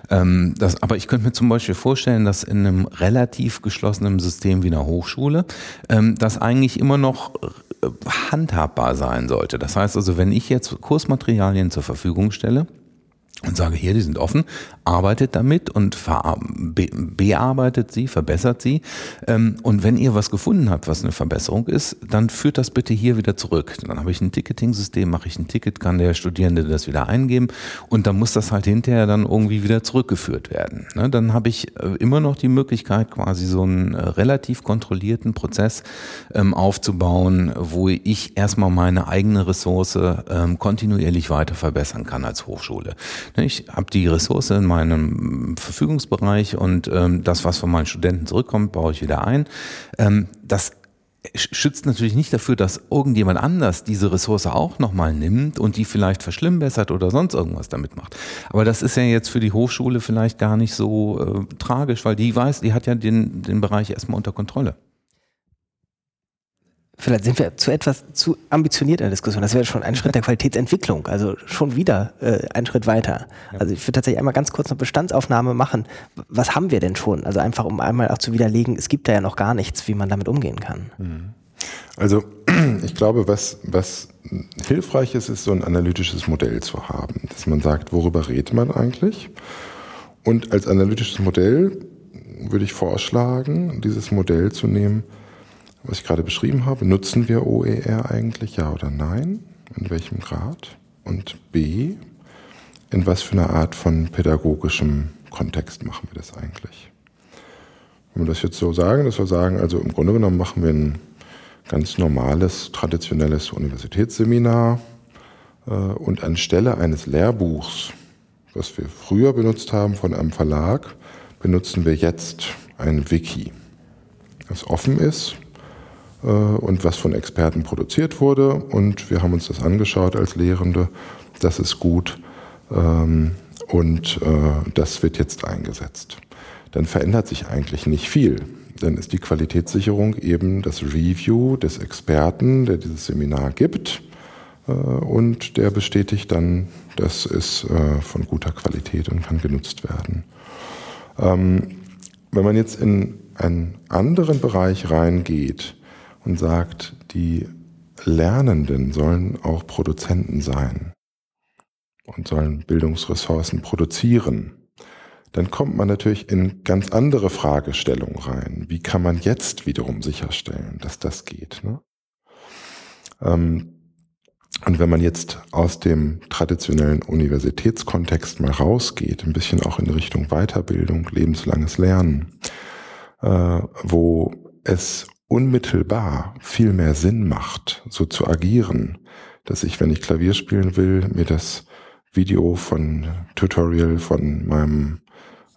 Ähm, das, aber ich könnte mir zum Beispiel vorstellen, dass in einem relativ geschlossenen System wie einer Hochschule ähm, das eigentlich immer noch äh, handhabbar sein sollte. Das heißt also, wenn ich jetzt Kursmaterialien zur Verfügung stelle, und sage hier, die sind offen, arbeitet damit und bearbeitet sie, verbessert sie. Ähm, und wenn ihr was gefunden habt, was eine Verbesserung ist, dann führt das bitte hier wieder zurück. Dann habe ich ein Ticketing-System, mache ich ein Ticket, kann der Studierende das wieder eingeben und dann muss das halt hinterher dann irgendwie wieder zurückgeführt werden. Ne, dann habe ich äh, immer noch die Möglichkeit, quasi so einen äh, relativ kontrollierten Prozess ähm, aufzubauen, wo ich erstmal meine eigene Ressource ähm, kontinuierlich weiter verbessern kann als Hochschule. Ich habe die Ressource in meinem Verfügungsbereich und ähm, das, was von meinen Studenten zurückkommt, baue ich wieder ein. Ähm, das schützt natürlich nicht dafür, dass irgendjemand anders diese Ressource auch nochmal nimmt und die vielleicht verschlimmbessert oder sonst irgendwas damit macht. Aber das ist ja jetzt für die Hochschule vielleicht gar nicht so äh, tragisch, weil die weiß, die hat ja den, den Bereich erstmal unter Kontrolle vielleicht sind wir zu etwas zu ambitioniert in der Diskussion. Das wäre schon ein Schritt der Qualitätsentwicklung, also schon wieder äh, ein Schritt weiter. Also ich würde tatsächlich einmal ganz kurz eine Bestandsaufnahme machen. Was haben wir denn schon? Also einfach, um einmal auch zu widerlegen, es gibt da ja noch gar nichts, wie man damit umgehen kann. Mhm. Also (clears throat) ich glaube, was, was hilfreich ist, ist so ein analytisches Modell zu haben, dass man sagt, worüber redet man eigentlich? Und als analytisches Modell würde ich vorschlagen, dieses Modell zu nehmen, was ich gerade beschrieben habe, nutzen wir OER eigentlich, ja oder nein? In welchem Grad? Und B, in was für einer Art von pädagogischem Kontext machen wir das eigentlich? Wenn wir das jetzt so sagen, dass wir sagen, also im Grunde genommen machen wir ein ganz normales, traditionelles Universitätsseminar äh, und anstelle eines Lehrbuchs, was wir früher benutzt haben von einem Verlag, benutzen wir jetzt ein Wiki, das offen ist, und was von Experten produziert wurde. Und wir haben uns das angeschaut als Lehrende. Das ist gut ähm, und äh, das wird jetzt eingesetzt. Dann verändert sich eigentlich nicht viel. Dann ist die Qualitätssicherung eben das Review des Experten, der dieses Seminar gibt. Äh, und der bestätigt dann, das ist von guter Qualität und kann genutzt werden. Ähm, wenn man jetzt in einen anderen Bereich reingeht und sagt, die Lernenden sollen auch Produzenten sein und sollen Bildungsressourcen produzieren, dann kommt man natürlich in ganz andere Fragestellungen rein. Wie kann man jetzt wiederum sicherstellen, dass das geht? Ne? Ähm, und wenn man jetzt aus dem traditionellen Universitätskontext mal rausgeht, ein bisschen auch in Richtung Weiterbildung, lebenslanges Lernen, äh, wo es unmittelbar viel mehr Sinn macht, so zu agieren, dass ich, wenn ich Klavier spielen will, mir das Video von Tutorial von meinem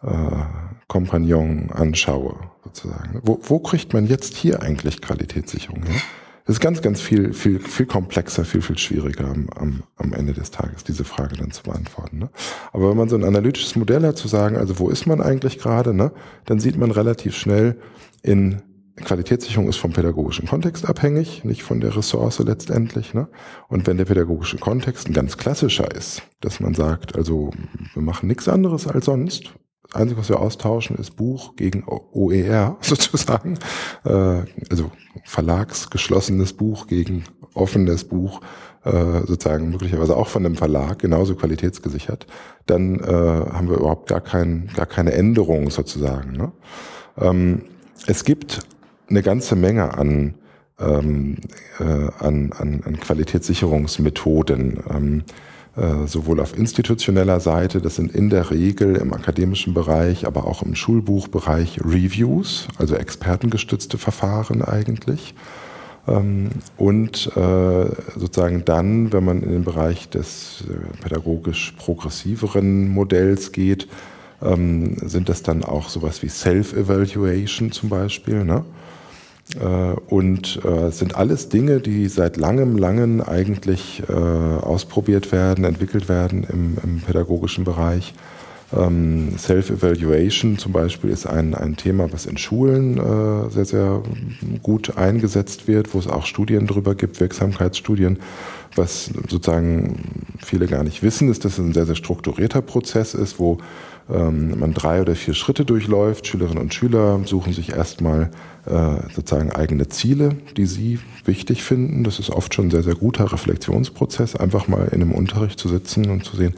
äh, Kompagnon anschaue, sozusagen. Wo, wo kriegt man jetzt hier eigentlich Qualitätssicherung her? Das ist ganz, ganz viel, viel, viel komplexer, viel, viel schwieriger am, am, am Ende des Tages, diese Frage dann zu beantworten. Ne? Aber wenn man so ein analytisches Modell hat, zu sagen, also wo ist man eigentlich gerade, ne, dann sieht man relativ schnell in Qualitätssicherung ist vom pädagogischen Kontext abhängig, nicht von der Ressource letztendlich. Ne? Und wenn der pädagogische Kontext ein ganz klassischer ist, dass man sagt, also wir machen nichts anderes als sonst, das Einzige, was wir austauschen, ist Buch gegen OER (laughs) sozusagen. Äh, also verlagsgeschlossenes Buch gegen offenes Buch, äh, sozusagen möglicherweise auch von einem Verlag, genauso qualitätsgesichert. Dann äh, haben wir überhaupt gar, kein, gar keine Änderung sozusagen. Ne? Ähm, es gibt eine ganze Menge an, ähm, äh, an, an, an Qualitätssicherungsmethoden. Ähm, äh, sowohl auf institutioneller Seite, das sind in der Regel im akademischen Bereich, aber auch im Schulbuchbereich Reviews, also expertengestützte Verfahren eigentlich. Ähm, und äh, sozusagen dann, wenn man in den Bereich des äh, pädagogisch progressiveren Modells geht, ähm, sind das dann auch sowas wie Self-Evaluation zum Beispiel. Ne? Äh, und äh, sind alles Dinge, die seit langem, langen eigentlich äh, ausprobiert werden, entwickelt werden im, im pädagogischen Bereich. Ähm, Self-Evaluation zum Beispiel ist ein, ein Thema, was in Schulen äh, sehr, sehr gut eingesetzt wird, wo es auch Studien drüber gibt, Wirksamkeitsstudien. Was sozusagen viele gar nicht wissen, ist, dass es ein sehr, sehr strukturierter Prozess ist, wo ähm, man drei oder vier Schritte durchläuft. Schülerinnen und Schüler suchen sich erstmal äh, sozusagen eigene Ziele, die sie wichtig finden. Das ist oft schon ein sehr, sehr guter Reflexionsprozess, einfach mal in einem Unterricht zu sitzen und zu sehen,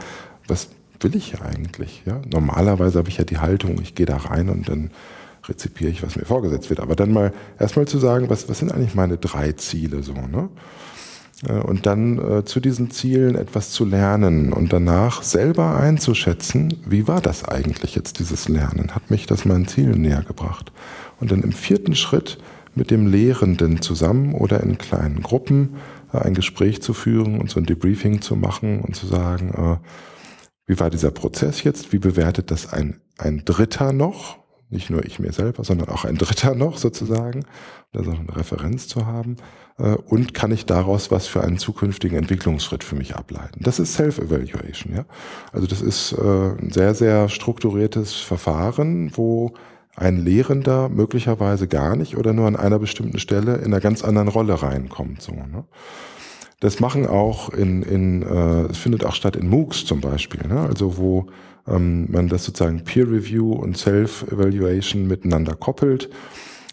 was will ich hier eigentlich? Ja? Normalerweise habe ich ja die Haltung, ich gehe da rein und dann rezipiere ich, was mir vorgesetzt wird. Aber dann mal erstmal zu sagen, was, was sind eigentlich meine drei Ziele so, ne? Äh, und dann äh, zu diesen Zielen etwas zu lernen und danach selber einzuschätzen, wie war das eigentlich jetzt, dieses Lernen? Hat mich das meinen Zielen näher gebracht? Und dann im vierten Schritt mit dem Lehrenden zusammen oder in kleinen Gruppen äh, ein Gespräch zu führen und so ein Debriefing zu machen und zu sagen, äh, wie war dieser Prozess jetzt? Wie bewertet das ein, ein Dritter noch? Nicht nur ich mir selber, sondern auch ein Dritter (laughs) noch sozusagen, also eine Referenz zu haben. Äh, und kann ich daraus was für einen zukünftigen Entwicklungsschritt für mich ableiten? Das ist Self-Evaluation, ja. Also das ist äh, ein sehr, sehr strukturiertes Verfahren, wo ein Lehrender möglicherweise gar nicht oder nur an einer bestimmten Stelle in einer ganz anderen Rolle reinkommt. So, ne? Das machen auch in, in äh, es findet auch statt in MOOCs zum Beispiel, ne? also wo ähm, man das sozusagen Peer Review und Self-Evaluation miteinander koppelt,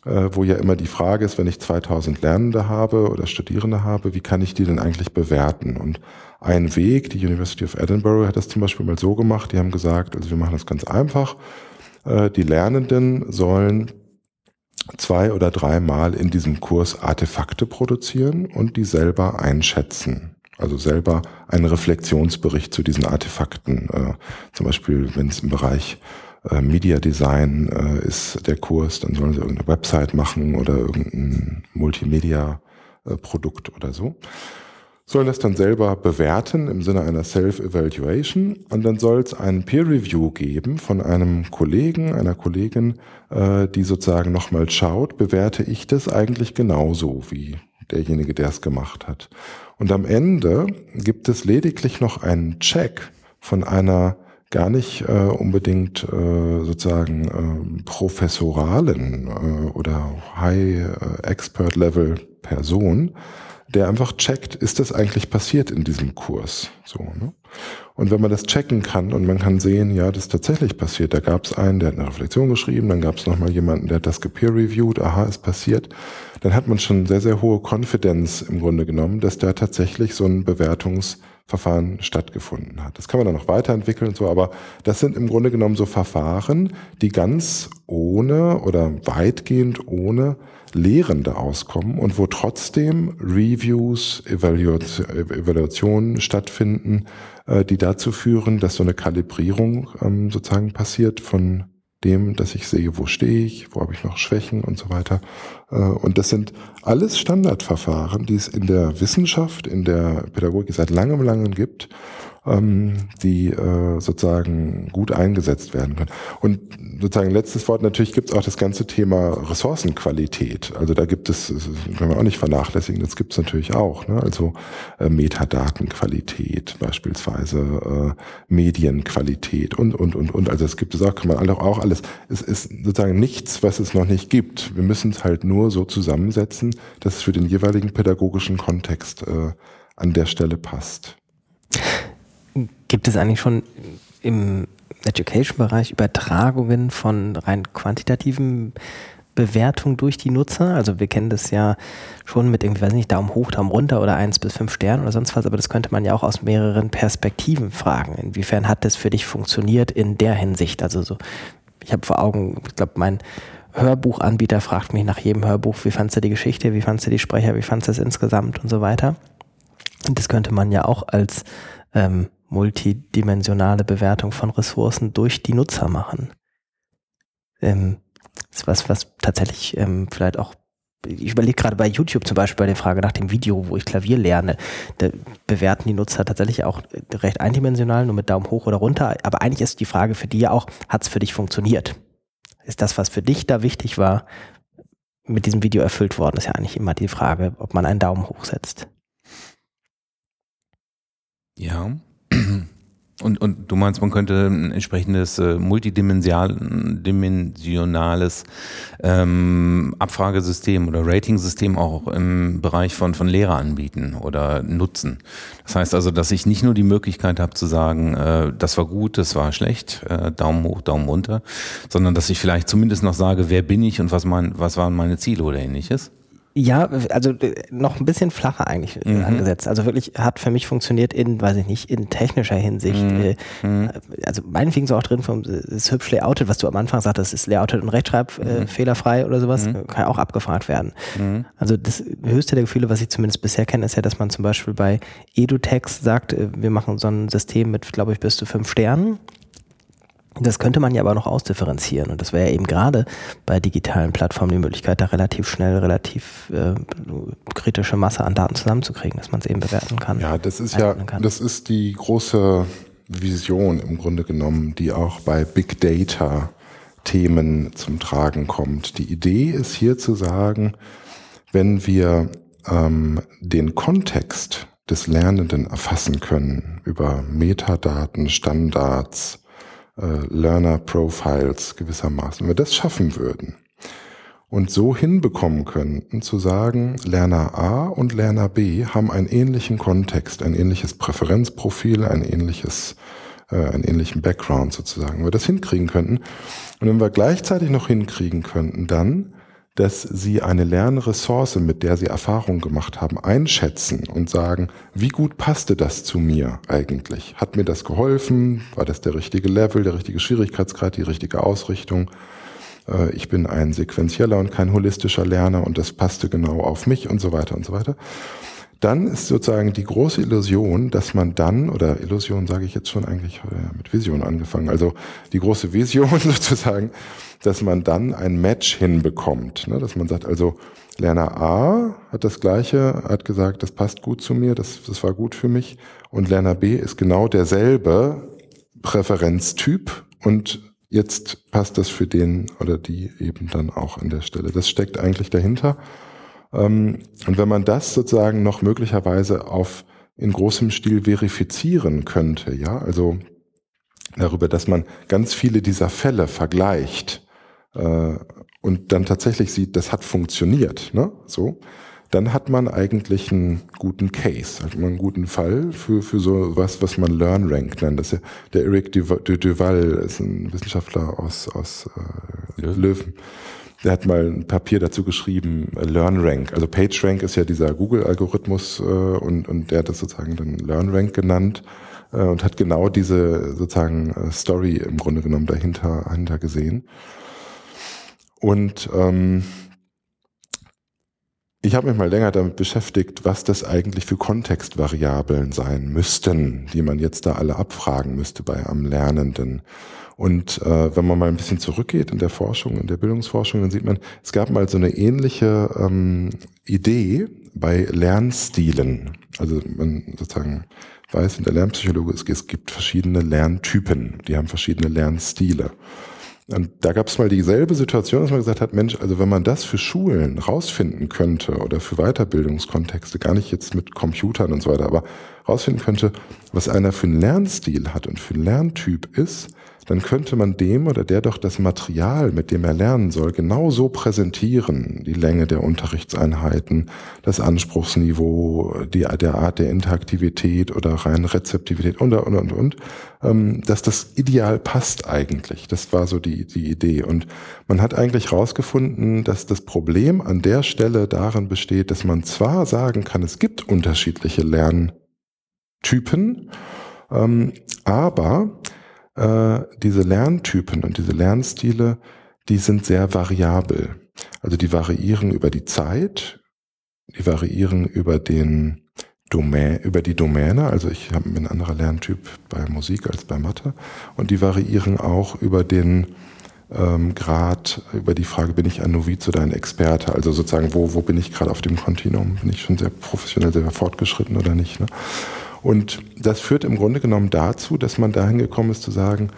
äh, wo ja immer die Frage ist, wenn ich 2000 Lernende habe oder Studierende habe, wie kann ich die denn eigentlich bewerten? Und ein Weg, die University of Edinburgh hat das zum Beispiel mal so gemacht, die haben gesagt, also wir machen das ganz einfach, äh, die Lernenden sollen zwei oder dreimal in diesem Kurs Artefakte produzieren und die selber einschätzen. Also selber einen Reflexionsbericht zu diesen Artefakten. Äh, zum Beispiel, wenn es im Bereich äh, Media Design äh, ist der Kurs, dann sollen sie irgendeine Website machen oder irgendein Multimedia-Produkt oder so sollen das dann selber bewerten im Sinne einer Self-Evaluation und dann soll es ein Peer-Review geben von einem Kollegen, einer Kollegin, äh, die sozusagen nochmal schaut, bewerte ich das eigentlich genauso wie derjenige, der es gemacht hat. Und am Ende gibt es lediglich noch einen Check von einer gar nicht äh, unbedingt äh, sozusagen äh, professoralen äh, oder High äh, der einfach checkt, ist das eigentlich passiert in diesem Kurs? So, ne? Und wenn man das checken kann und man kann sehen, ja, das ist tatsächlich passiert, da gab es einen, der hat eine Reflexion geschrieben, dann gab es nochmal jemanden, der hat das gepeer-reviewed, aha, ist passiert, dann hat man schon sehr, sehr hohe Konfidenz im Grunde genommen, dass da tatsächlich so ein Bewertungsverfahren stattgefunden hat. Das kann man dann noch weiterentwickeln und so, aber das sind im Grunde genommen so Verfahren, die ganz ohne oder weitgehend ohne Lehrende auskommen und wo trotzdem Reviews, Evaluationen stattfinden, äh, die dazu führen, dass so eine Kalibrierung ähm, sozusagen passiert von dem, dass ich sehe, wo stehe ich, wo habe ich noch Schwächen und so weiter. Äh, und das sind alles Standardverfahren, die es in der Wissenschaft, in der Pädagogik seit langem, langem gibt ähm, die äh, sozusagen gut eingesetzt werden können. Und sozusagen letztes Wort, natürlich gibt es auch das ganze Thema Ressourcenqualität. Also da gibt es, können wir auch nicht vernachlässigen, das gibt es natürlich auch. Ne? Also äh, Metadatenqualität beispielsweise, äh, Medienqualität und, und, und, und. Also es gibt es auch, kann man auch alles. Es ist sozusagen nichts, was es noch nicht gibt. Wir müssen es halt nur so zusammensetzen, dass es für den jeweiligen pädagogischen Kontext äh, an der Stelle passt. Gibt es eigentlich schon im Education-Bereich Übertragungen von rein quantitativen Bewertungen durch die Nutzer? Also wir kennen das ja schon mit irgendwie, weiß nicht, Daumen hoch, Daumen runter oder eins bis fünf Sternen oder sonst was, aber das könnte man ja auch aus mehreren Perspektiven fragen. Inwiefern hat das für dich funktioniert in der Hinsicht? Also so, ich habe vor Augen, ich glaube, mein Hörbuchanbieter fragt mich nach jedem Hörbuch, wie fandst du die Geschichte, wie fandst du die Sprecher, wie fandst du es insgesamt und so weiter. Und das könnte man ja auch als ähm, multidimensionale Bewertung von Ressourcen durch die Nutzer machen. Ähm, ist was, was tatsächlich ähm, vielleicht auch ich überlege gerade bei YouTube zum Beispiel bei der Frage nach dem Video, wo ich Klavier lerne, da bewerten die Nutzer tatsächlich auch recht eindimensional, nur mit Daumen hoch oder runter. Aber eigentlich ist die Frage für die ja auch, hat es für dich funktioniert? Ist das, was für dich da wichtig war, mit diesem Video erfüllt worden? ist ja eigentlich immer die Frage, ob man einen Daumen hoch setzt. Ja, und, und du meinst, man könnte ein entsprechendes äh, multidimensionales ähm, Abfragesystem oder Ratingsystem auch im Bereich von, von Lehrer anbieten oder nutzen. Das heißt also, dass ich nicht nur die Möglichkeit habe zu sagen, äh, das war gut, das war schlecht, äh, Daumen hoch, Daumen runter, sondern dass ich vielleicht zumindest noch sage, wer bin ich und was, mein, was waren meine Ziele oder ähnliches. Ja, also äh, noch ein bisschen flacher eigentlich äh, mhm. angesetzt. Also wirklich hat für mich funktioniert in, weiß ich nicht, in technischer Hinsicht. Mhm. Äh, mhm. Also meinetwegen so auch drin vom ist hübsch layoutet, was du am Anfang sagtest, ist layoutet und Rechtschreib mhm. fehlerfrei oder sowas, mhm. kann ja auch abgefragt werden. Mhm. Also das höchste der Gefühle, was ich zumindest bisher kenne, ist ja, dass man zum Beispiel bei EduText sagt, wir machen so ein System mit, glaube ich, bis zu fünf Sternen das könnte man ja aber noch ausdifferenzieren. Und das wäre ja eben gerade bei digitalen Plattformen die Möglichkeit, da relativ schnell, relativ äh, kritische Masse an Daten zusammenzukriegen, dass man es eben bewerten kann. Ja, das ist ja, kann. das ist die große Vision im Grunde genommen, die auch bei Big Data Themen zum Tragen kommt. Die Idee ist hier zu sagen, wenn wir ähm, den Kontext des Lernenden erfassen können über Metadaten, Standards, äh, Learner Profiles gewissermaßen, wenn wir das schaffen würden und so hinbekommen könnten, zu sagen, Lerner A und Lerner B haben einen ähnlichen Kontext, ein ähnliches Präferenzprofil, ein ähnliches, äh, einen ähnlichen Background sozusagen, wenn wir das hinkriegen könnten und wenn wir gleichzeitig noch hinkriegen könnten, dann dass sie eine Lernressource, mit der sie Erfahrung gemacht haben, einschätzen und sagen, wie gut passte das zu mir eigentlich? Hat mir das geholfen? War das der richtige Level, der richtige Schwierigkeitsgrad, die richtige Ausrichtung? Äh, ich bin ein sequenzieller und kein holistischer Lerner und das passte genau auf mich und so weiter und so weiter. Dann ist sozusagen die große Illusion, dass man dann, oder Illusion sage ich jetzt schon eigentlich äh, mit Vision angefangen, also die große Vision (laughs) sozusagen, dass man dann ein Match hinbekommt. Ne? Dass man sagt, also Lerner A hat das Gleiche, hat gesagt, das passt gut zu mir, das, das war gut für mich. Und Lerner B ist genau derselbe Präferenztyp und jetzt passt das für den oder die eben dann auch an der Stelle. Das steckt eigentlich dahinter. Ähm, und wenn man das sozusagen noch möglicherweise auf in großem Stil verifizieren könnte, ja, also darüber, dass man ganz viele dieser Fälle vergleicht, äh, und dann tatsächlich sieht, das hat funktioniert, ne? so, dann hat man eigentlich einen guten Case, hat man einen guten Fall für, für so was, was man Learn Rank nennt. Das ist ja, der Eric Duval ist ein Wissenschaftler aus, aus äh, Löwen. Löwen. Der hat mal ein Papier dazu geschrieben, Learn Rank. Also PageRank ist ja dieser Google-Algorithmus äh, und, und der hat das sozusagen dann Learn Rank genannt äh, und hat genau diese sozusagen äh, Story im Grunde genommen dahinter, dahinter gesehen. Und ähm, ich habe mich mal länger damit beschäftigt, was das eigentlich für Kontextvariablen sein müssten, die man jetzt da alle abfragen müsste bei am Lernenden. Und äh, wenn man mal ein bisschen zurückgeht in der Forschung, in der Bildungsforschung, dann sieht man, es gab mal so eine ähnliche ähm, Idee bei Lernstilen. Also man sozusagen weiß in der Lernpsychologie, es gibt verschiedene Lerntypen, die haben verschiedene Lernstile. Und da gab es mal dieselbe Situation, dass man gesagt hat, Mensch, also wenn man das für Schulen rausfinden könnte oder für Weiterbildungskontexte, gar nicht jetzt mit Computern und so weiter, aber rausfinden könnte, was einer für einen Lernstil hat und für einen Lerntyp ist, dann könnte man dem oder der doch das Material, mit dem er lernen soll, genauso präsentieren. Die Länge der Unterrichtseinheiten, das Anspruchsniveau, die, der Art der Interaktivität oder rein Rezeptivität und, und, und, und, ähm, dass das ideal passt eigentlich. Das war so die, die Idee. Und man hat eigentlich herausgefunden, dass das Problem an der Stelle darin besteht, dass man zwar sagen kann, es gibt unterschiedliche Lerntypen, ähm, aber äh, diese Lerntypen und diese Lernstile, die sind sehr variabel. Also die variieren über die Zeit, die variieren über den Domä über die Domäne, also ich habe ein anderer Lerntyp bei Musik als bei Mathe, und die variieren auch über den ähm, Grad, über die Frage, bin ich ein Noviz oder ein Experte? Also sozusagen, wo, wo bin ich gerade auf dem Kontinuum? Bin ich schon sehr professionell, sehr fortgeschritten oder nicht? Ne? Und das führt im Grunde genommen dazu, dass man dahin gekommen ist zu sagen,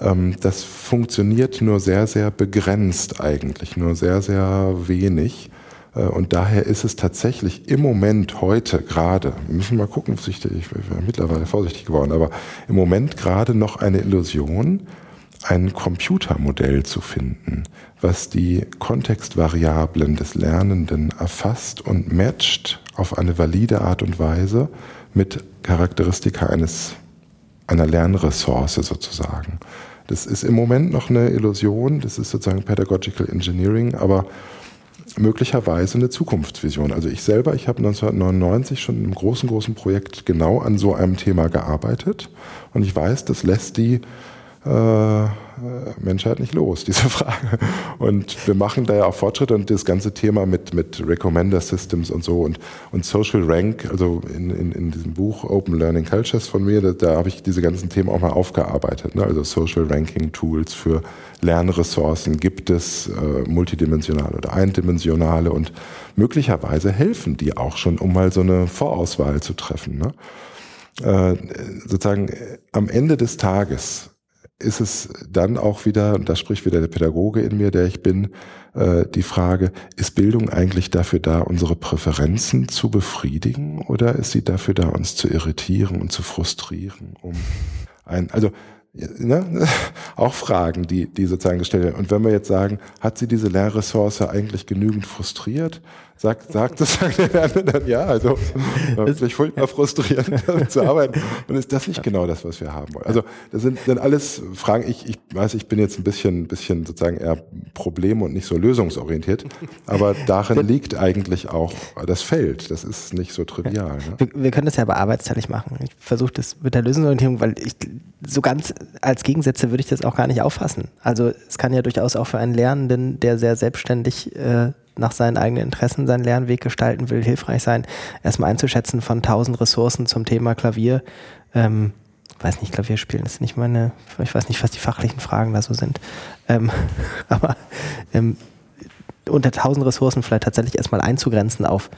ähm, das funktioniert nur sehr, sehr begrenzt eigentlich, nur sehr, sehr wenig. Äh, und daher ist es tatsächlich im Moment heute gerade, wir müssen mal gucken, ich bin mittlerweile vorsichtig geworden, aber im Moment gerade noch eine Illusion, ein Computermodell zu finden, was die Kontextvariablen des Lernenden erfasst und matcht auf eine valide Art und Weise mit Charakteristika eines, einer Lernressource sozusagen. Das ist im Moment noch eine Illusion, das ist sozusagen Pedagogical Engineering, aber möglicherweise eine Zukunftsvision. Also ich selber, ich habe 1999 schon in einem großen, großen Projekt genau an so einem Thema gearbeitet und ich weiß, das lässt die äh, Menschheit nicht los, (laughs) diese Frage. Und wir machen da ja auch Fortschritte und das ganze Thema mit, mit Recommender Systems und so und, und Social Rank, also in, in, in diesem Buch Open Learning Cultures von mir, da, da habe ich diese ganzen Themen auch mal aufgearbeitet. Ne? Also Social Ranking Tools für Lernressourcen gibt es, äh, multidimensionale oder eindimensionale und möglicherweise helfen die auch schon, um mal so eine Vorauswahl zu treffen. Ne? Äh, sozusagen äh, am Ende des Tages ist es dann auch wieder, und da spricht wieder der Pädagoge in mir, der ich bin, äh, die Frage, ist Bildung eigentlich dafür da, unsere Präferenzen zu befriedigen oder ist sie dafür da, uns zu irritieren und zu frustrieren? Um ein, also ne, (laughs) auch Fragen, die, die sozusagen gestellt werden. Und wenn wir jetzt sagen, hat sie diese Lehrressource eigentlich genügend frustriert? Sagt, sagt das sagt der Lernende dann ja, also wirklich furchtbar (laughs) frustrierend (laughs) damit zu arbeiten. Und ist das nicht genau das, was wir haben wollen? Also das sind dann alles Fragen, ich, ich weiß, ich bin jetzt ein bisschen, bisschen sozusagen eher Problem und nicht so lösungsorientiert, aber darin liegt eigentlich auch das Feld. Das ist nicht so trivial. Ne? Wir, wir, können das ja aber arbeitsteilig machen. Ich versuche das mit der Lösungsorientierung, weil ich so ganz als Gegensätze würde ich das auch gar nicht auffassen. Also es kann ja durchaus auch für einen Lernenden, der sehr selbstständig äh, nach seinen eigenen Interessen seinen Lernweg gestalten will, hilfreich sein, erstmal einzuschätzen von tausend Ressourcen zum Thema Klavier. Ähm, weiß nicht, Klavier spielen ist nicht meine, ich weiß nicht, was die fachlichen Fragen da so sind. Ähm, (laughs) aber ähm, unter tausend Ressourcen vielleicht tatsächlich erstmal einzugrenzen auf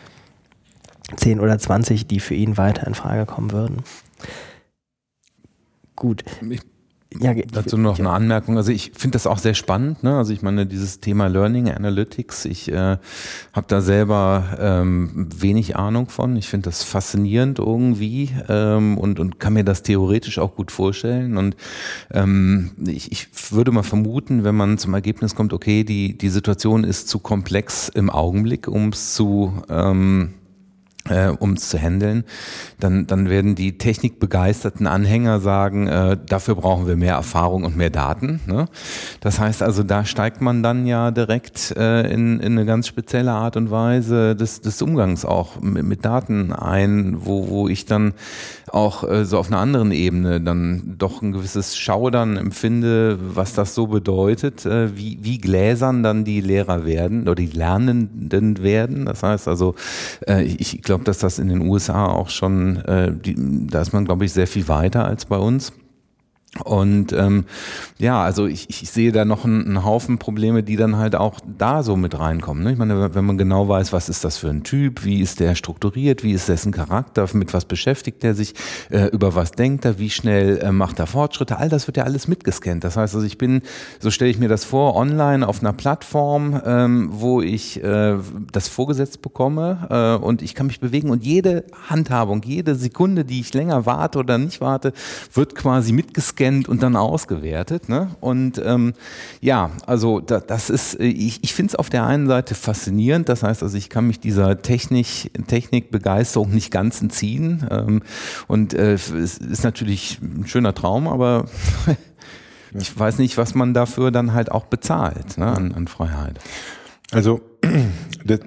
zehn oder zwanzig, die für ihn weiter in Frage kommen würden. Gut. Ich ja, dazu noch eine Anmerkung. Also ich finde das auch sehr spannend. Ne? Also ich meine, dieses Thema Learning Analytics, ich äh, habe da selber ähm, wenig Ahnung von. Ich finde das faszinierend irgendwie ähm, und, und kann mir das theoretisch auch gut vorstellen. Und ähm, ich, ich würde mal vermuten, wenn man zum Ergebnis kommt, okay, die, die Situation ist zu komplex im Augenblick, um es zu ähm, äh, um es zu handeln, dann, dann werden die technikbegeisterten Anhänger sagen, äh, dafür brauchen wir mehr Erfahrung und mehr Daten. Ne? Das heißt also, da steigt man dann ja direkt äh, in, in eine ganz spezielle Art und Weise des, des Umgangs auch mit, mit Daten ein, wo, wo ich dann auch äh, so auf einer anderen Ebene dann doch ein gewisses Schaudern empfinde, was das so bedeutet, äh, wie, wie gläsern dann die Lehrer werden oder die Lernenden werden. Das heißt also, äh, ich glaube, dass das in den USA auch schon, äh, die, da ist man, glaube ich, sehr viel weiter als bei uns. Und ähm, ja, also ich, ich sehe da noch einen, einen Haufen Probleme, die dann halt auch da so mit reinkommen. Ne? Ich meine, wenn man genau weiß, was ist das für ein Typ, wie ist der strukturiert, wie ist dessen Charakter, mit was beschäftigt er sich, äh, über was denkt er, wie schnell äh, macht er Fortschritte, all das wird ja alles mitgescannt. Das heißt also, ich bin, so stelle ich mir das vor, online auf einer Plattform, ähm, wo ich äh, das vorgesetzt bekomme äh, und ich kann mich bewegen und jede Handhabung, jede Sekunde, die ich länger warte oder nicht warte, wird quasi mitgescannt gescannt und dann ausgewertet. Ne? Und ähm, ja, also da, das ist, ich, ich finde es auf der einen Seite faszinierend. Das heißt, also ich kann mich dieser Technik, Technikbegeisterung nicht ganz entziehen. Ähm, und äh, es ist natürlich ein schöner Traum, aber (laughs) ich weiß nicht, was man dafür dann halt auch bezahlt ne, an, an Freiheit. Also (clears throat) das,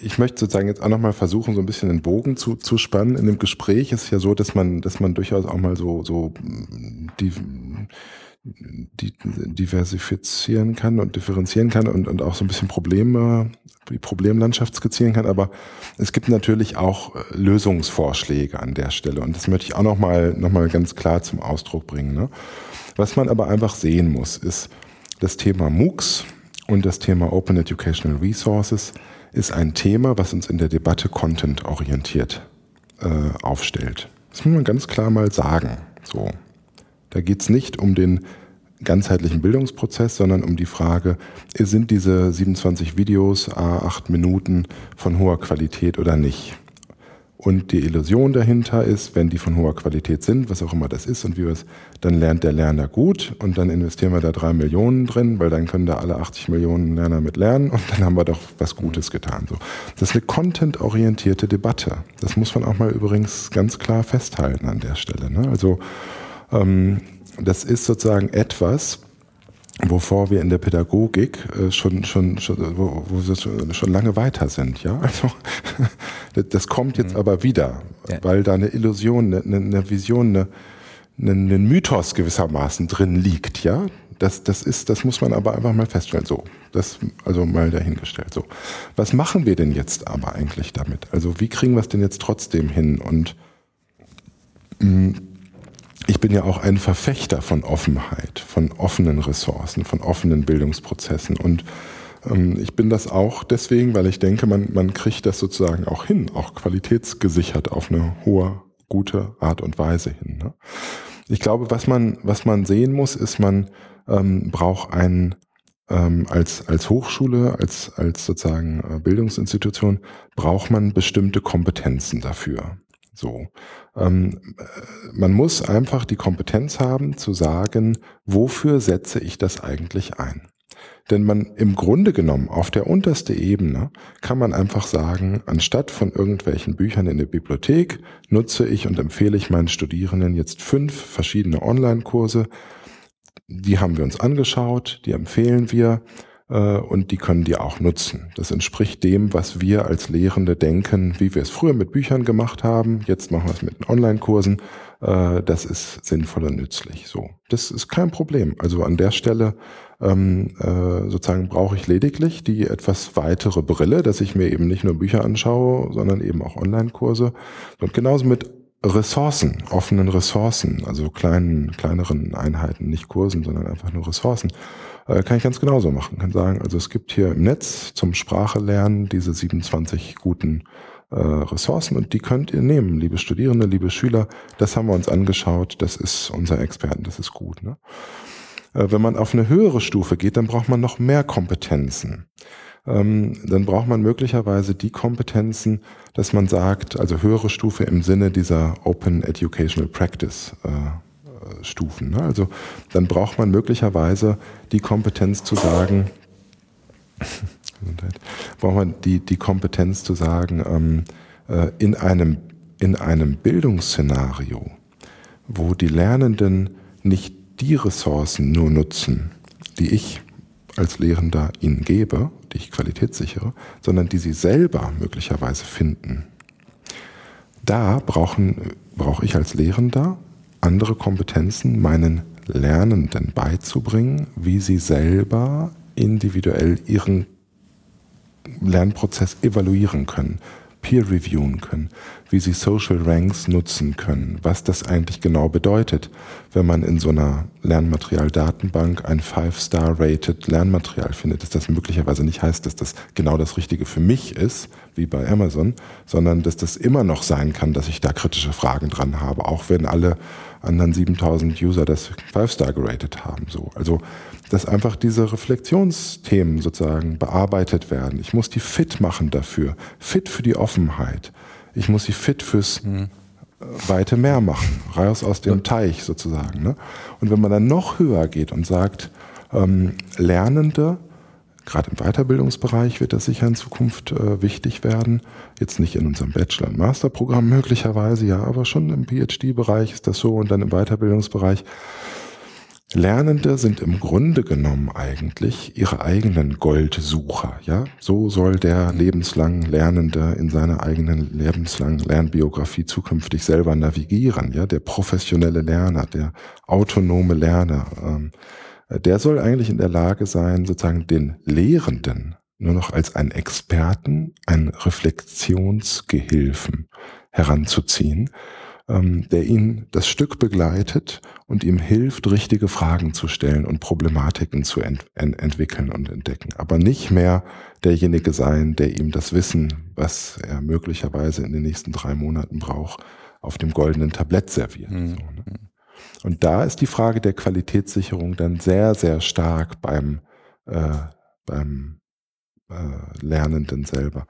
ich möchte sozusagen jetzt auch nochmal versuchen, so ein bisschen den Bogen zu, zu spannen. In dem Gespräch ist es ja so, dass man, dass man durchaus auch mal so, so die, die diversifizieren kann und differenzieren kann und, und auch so ein bisschen Probleme, die Problemlandschaft skizzieren kann. Aber es gibt natürlich auch äh, Lösungsvorschläge an der Stelle. Und das möchte ich auch nochmal noch mal ganz klar zum Ausdruck bringen. Ne? Was man aber einfach sehen muss, ist das Thema MOOCs und das Thema Open Educational Resources ist ein Thema, was uns in der Debatte content-orientiert äh, aufstellt. Das muss man ganz klar mal sagen. So. Da geht es nicht um den ganzheitlichen Bildungsprozess, sondern um die Frage, sind diese 27 Videos, a 8 Minuten von hoher Qualität oder nicht? Und die Illusion dahinter ist, wenn die von hoher Qualität sind, was auch immer das ist und wie wir es, dann lernt der Lerner gut und dann investieren wir da drei Millionen drin, weil dann können da alle 80 Millionen Lerner mit lernen und dann haben wir doch was Gutes getan. So. Das ist eine content-orientierte Debatte. Das muss man auch mal übrigens ganz klar festhalten an der Stelle. Ne? Also ähm, das ist sozusagen etwas, wovor wir in der Pädagogik äh, schon, schon, schon, wo, wo wir schon lange weiter sind. Ja, also (laughs) das kommt jetzt mhm. aber wieder, ja. weil da eine Illusion, eine, eine Vision, eine, eine, ein Mythos gewissermaßen drin liegt. Ja, das, das ist, das muss man aber einfach mal feststellen. So, das also mal dahingestellt. So, was machen wir denn jetzt aber eigentlich damit? Also wie kriegen wir es denn jetzt trotzdem hin? Und mh, mm, ich bin ja auch ein Verfechter von Offenheit, von offenen Ressourcen, von offenen Bildungsprozessen. Und ähm, ich bin das auch deswegen, weil ich denke, man, man kriegt das sozusagen auch hin, auch qualitätsgesichert auf eine hohe, gute Art und Weise hin. Ne? Ich glaube, was man, was man sehen muss, ist, man ähm, braucht einen ähm, als, als Hochschule, als, als sozusagen äh, Bildungsinstitution, braucht man bestimmte Kompetenzen dafür. So. Ähm, äh, man muss einfach die Kompetenz haben zu sagen, wofür setze ich das eigentlich ein? Denn man im Grunde genommen auf der unterste Ebene kann man einfach sagen, anstatt von irgendwelchen Büchern in der Bibliothek nutze ich und empfehle ich meinen Studierenden jetzt fünf verschiedene Online-Kurse. Die haben wir uns angeschaut, die empfehlen wir und die können die auch nutzen. Das entspricht dem, was wir als Lehrende denken, wie wir es früher mit Büchern gemacht haben. Jetzt machen wir es mit Online-Kursen. Äh, das ist sinnvoll und nützlich. So, das ist kein Problem. Also an der Stelle ähm, äh, sozusagen brauche ich lediglich die etwas weitere Brille, dass ich mir eben nicht nur Bücher anschaue, sondern eben auch Online-Kurse. Und genauso mit Ressourcen, offenen Ressourcen, also kleinen, kleineren Einheiten, nicht Kursen, sondern einfach nur Ressourcen. Äh, kann ich ganz genauso machen. Kann sagen, also es gibt hier im Netz zum Sprache lernen diese 27 guten äh, Ressourcen und die könnt ihr nehmen, liebe Studierende, liebe Schüler. Das haben wir uns angeschaut, das ist unser Experten, das ist gut. Ne? Äh, wenn man auf eine höhere Stufe geht, dann braucht man noch mehr Kompetenzen. Ähm, dann braucht man möglicherweise die Kompetenzen, dass man sagt, also höhere Stufe im Sinne dieser Open Educational Practice äh, Stufen. Ne? Also dann braucht man möglicherweise die Kompetenz zu sagen, (laughs) braucht man die, die Kompetenz zu sagen, ähm, äh, in, einem, in einem Bildungsszenario, wo die Lernenden nicht die Ressourcen nur nutzen, die ich als Lehrender ihnen gebe, die ich qualitätssichere, sondern die sie selber möglicherweise finden. Da brauchen, brauche ich als Lehrender andere Kompetenzen, meinen Lernenden beizubringen, wie sie selber individuell ihren Lernprozess evaluieren können, peer reviewen können, wie sie Social Ranks nutzen können, was das eigentlich genau bedeutet, wenn man in so einer Lernmaterial-Datenbank ein Five-Star-Rated Lernmaterial findet, dass das möglicherweise nicht heißt, dass das genau das Richtige für mich ist, wie bei Amazon, sondern dass das immer noch sein kann, dass ich da kritische Fragen dran habe, auch wenn alle anderen 7000 User das Five-Star geratet haben. So. Also, dass einfach diese Reflexionsthemen sozusagen bearbeitet werden. Ich muss die fit machen dafür. Fit für die Offenheit. Ich muss sie fit fürs mhm. weite Meer machen. Raus aus dem Teich sozusagen. Ne? Und wenn man dann noch höher geht und sagt, ähm, Lernende, gerade im Weiterbildungsbereich wird das sicher in Zukunft äh, wichtig werden. Jetzt nicht in unserem Bachelor- und Masterprogramm möglicherweise, ja, aber schon im PhD-Bereich ist das so und dann im Weiterbildungsbereich. Lernende sind im Grunde genommen eigentlich ihre eigenen Goldsucher, ja. So soll der lebenslang Lernende in seiner eigenen lebenslangen Lernbiografie zukünftig selber navigieren, ja. Der professionelle Lerner, der autonome Lerner, ähm, der soll eigentlich in der Lage sein, sozusagen den Lehrenden nur noch als einen Experten, einen Reflexionsgehilfen heranzuziehen, ähm, der ihn das Stück begleitet und ihm hilft, richtige Fragen zu stellen und Problematiken zu ent ent entwickeln und entdecken. Aber nicht mehr derjenige sein, der ihm das Wissen, was er möglicherweise in den nächsten drei Monaten braucht, auf dem goldenen Tablett serviert. Mhm. So, ne? Und da ist die Frage der Qualitätssicherung dann sehr, sehr stark beim, äh, beim äh, Lernenden selber.